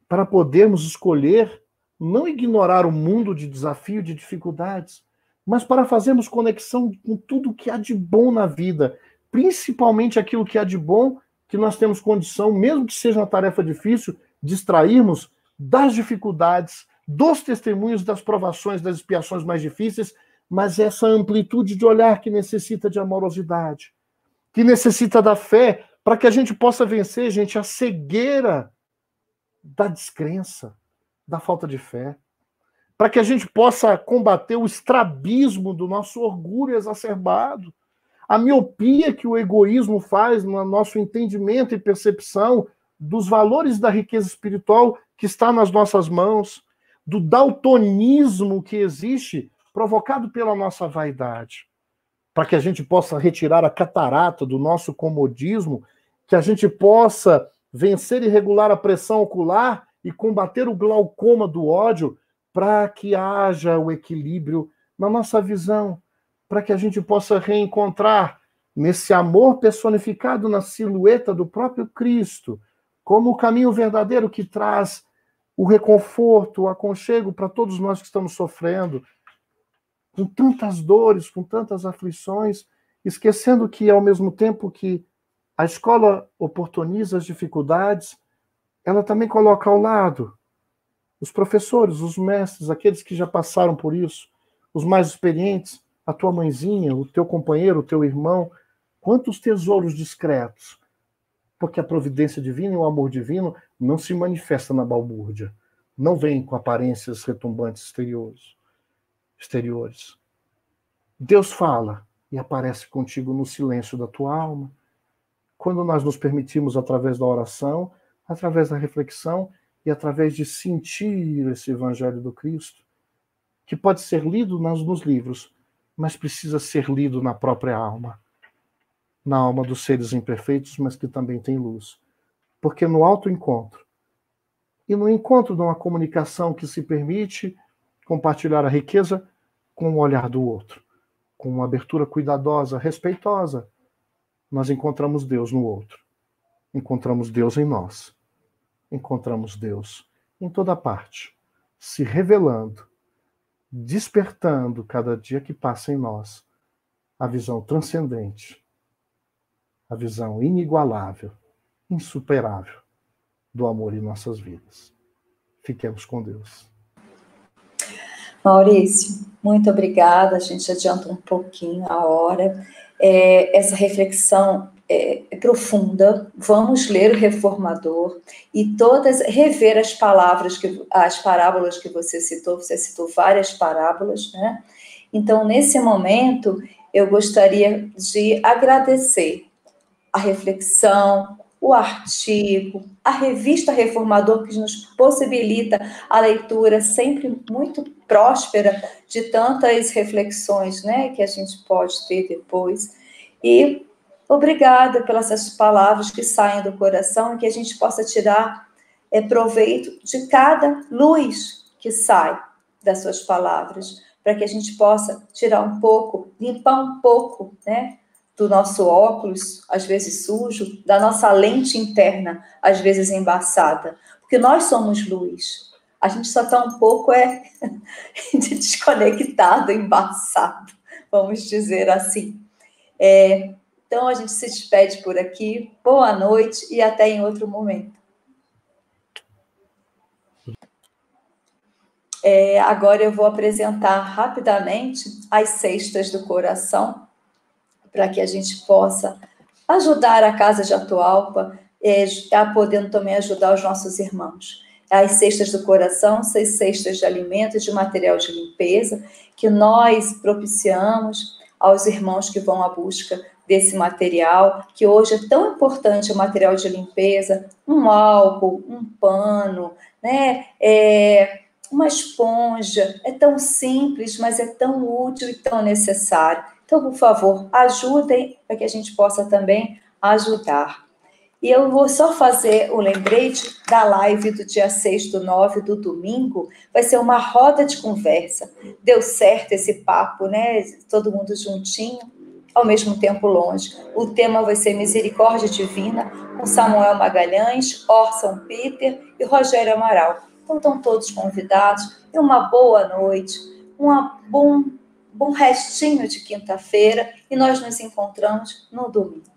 para podermos escolher não ignorar o mundo de desafio, de dificuldades, mas para fazermos conexão com tudo que há de bom na vida, principalmente aquilo que há de bom que nós temos condição, mesmo que seja uma tarefa difícil, distrairmos das dificuldades, dos testemunhos, das provações, das expiações mais difíceis, mas essa amplitude de olhar que necessita de amorosidade, que necessita da fé, para que a gente possa vencer, gente, a cegueira da descrença, da falta de fé, para que a gente possa combater o estrabismo do nosso orgulho exacerbado, a miopia que o egoísmo faz no nosso entendimento e percepção dos valores da riqueza espiritual que está nas nossas mãos, do daltonismo que existe provocado pela nossa vaidade, para que a gente possa retirar a catarata do nosso comodismo, que a gente possa vencer e regular a pressão ocular e combater o glaucoma do ódio, para que haja o equilíbrio na nossa visão, para que a gente possa reencontrar nesse amor personificado na silhueta do próprio Cristo, como o caminho verdadeiro que traz o reconforto, o aconchego para todos nós que estamos sofrendo, com tantas dores, com tantas aflições, esquecendo que, ao mesmo tempo que a escola oportuniza as dificuldades, ela também coloca ao lado os professores, os mestres, aqueles que já passaram por isso, os mais experientes, a tua mãezinha, o teu companheiro, o teu irmão, quantos tesouros discretos porque a providência divina e o amor divino não se manifesta na balbúrdia, não vem com aparências retumbantes exteriores. exteriores. Deus fala e aparece contigo no silêncio da tua alma. Quando nós nos permitimos, através da oração, através da reflexão e através de sentir esse Evangelho do Cristo, que pode ser lido nos livros, mas precisa ser lido na própria alma na alma dos seres imperfeitos, mas que também tem luz. Porque no alto encontro e no encontro de uma comunicação que se permite compartilhar a riqueza com o olhar do outro, com uma abertura cuidadosa, respeitosa, nós encontramos Deus no outro. Encontramos Deus em nós. Encontramos Deus em toda parte, se revelando, despertando cada dia que passa em nós a visão transcendente a visão inigualável, insuperável do amor em nossas vidas. Fiquemos com Deus. Maurício, muito obrigada. A gente adianta um pouquinho a hora. É, essa reflexão é, é, profunda. Vamos ler o Reformador e todas rever as palavras que as parábolas que você citou. Você citou várias parábolas, né? Então, nesse momento, eu gostaria de agradecer a reflexão, o artigo, a revista Reformador, que nos possibilita a leitura sempre muito próspera de tantas reflexões né, que a gente pode ter depois. E obrigada pelas essas palavras que saem do coração e que a gente possa tirar é, proveito de cada luz que sai das suas palavras, para que a gente possa tirar um pouco, limpar um pouco, né? Do nosso óculos, às vezes sujo, da nossa lente interna, às vezes embaçada. Porque nós somos luz. A gente só está um pouco é [LAUGHS] desconectado, embaçado, vamos dizer assim. É, então a gente se despede por aqui. Boa noite e até em outro momento. É, agora eu vou apresentar rapidamente as cestas do coração para que a gente possa ajudar a Casa de Atualpa, é, tá podendo também ajudar os nossos irmãos. As cestas do coração, seis cestas de alimentos, de material de limpeza, que nós propiciamos aos irmãos que vão à busca desse material, que hoje é tão importante o material de limpeza, um álcool, um pano, né? É, uma esponja, é tão simples, mas é tão útil e tão necessário. Então, por favor, ajudem para que a gente possa também ajudar. E eu vou só fazer o lembrete da live do dia 6 do 9, do domingo. Vai ser uma roda de conversa. Deu certo esse papo, né? Todo mundo juntinho, ao mesmo tempo longe. O tema vai ser Misericórdia Divina, com Samuel Magalhães, Orson Peter e Rogério Amaral. Então, estão todos convidados. E uma boa noite, uma bom bom restinho de quinta-feira e nós nos encontramos no domingo.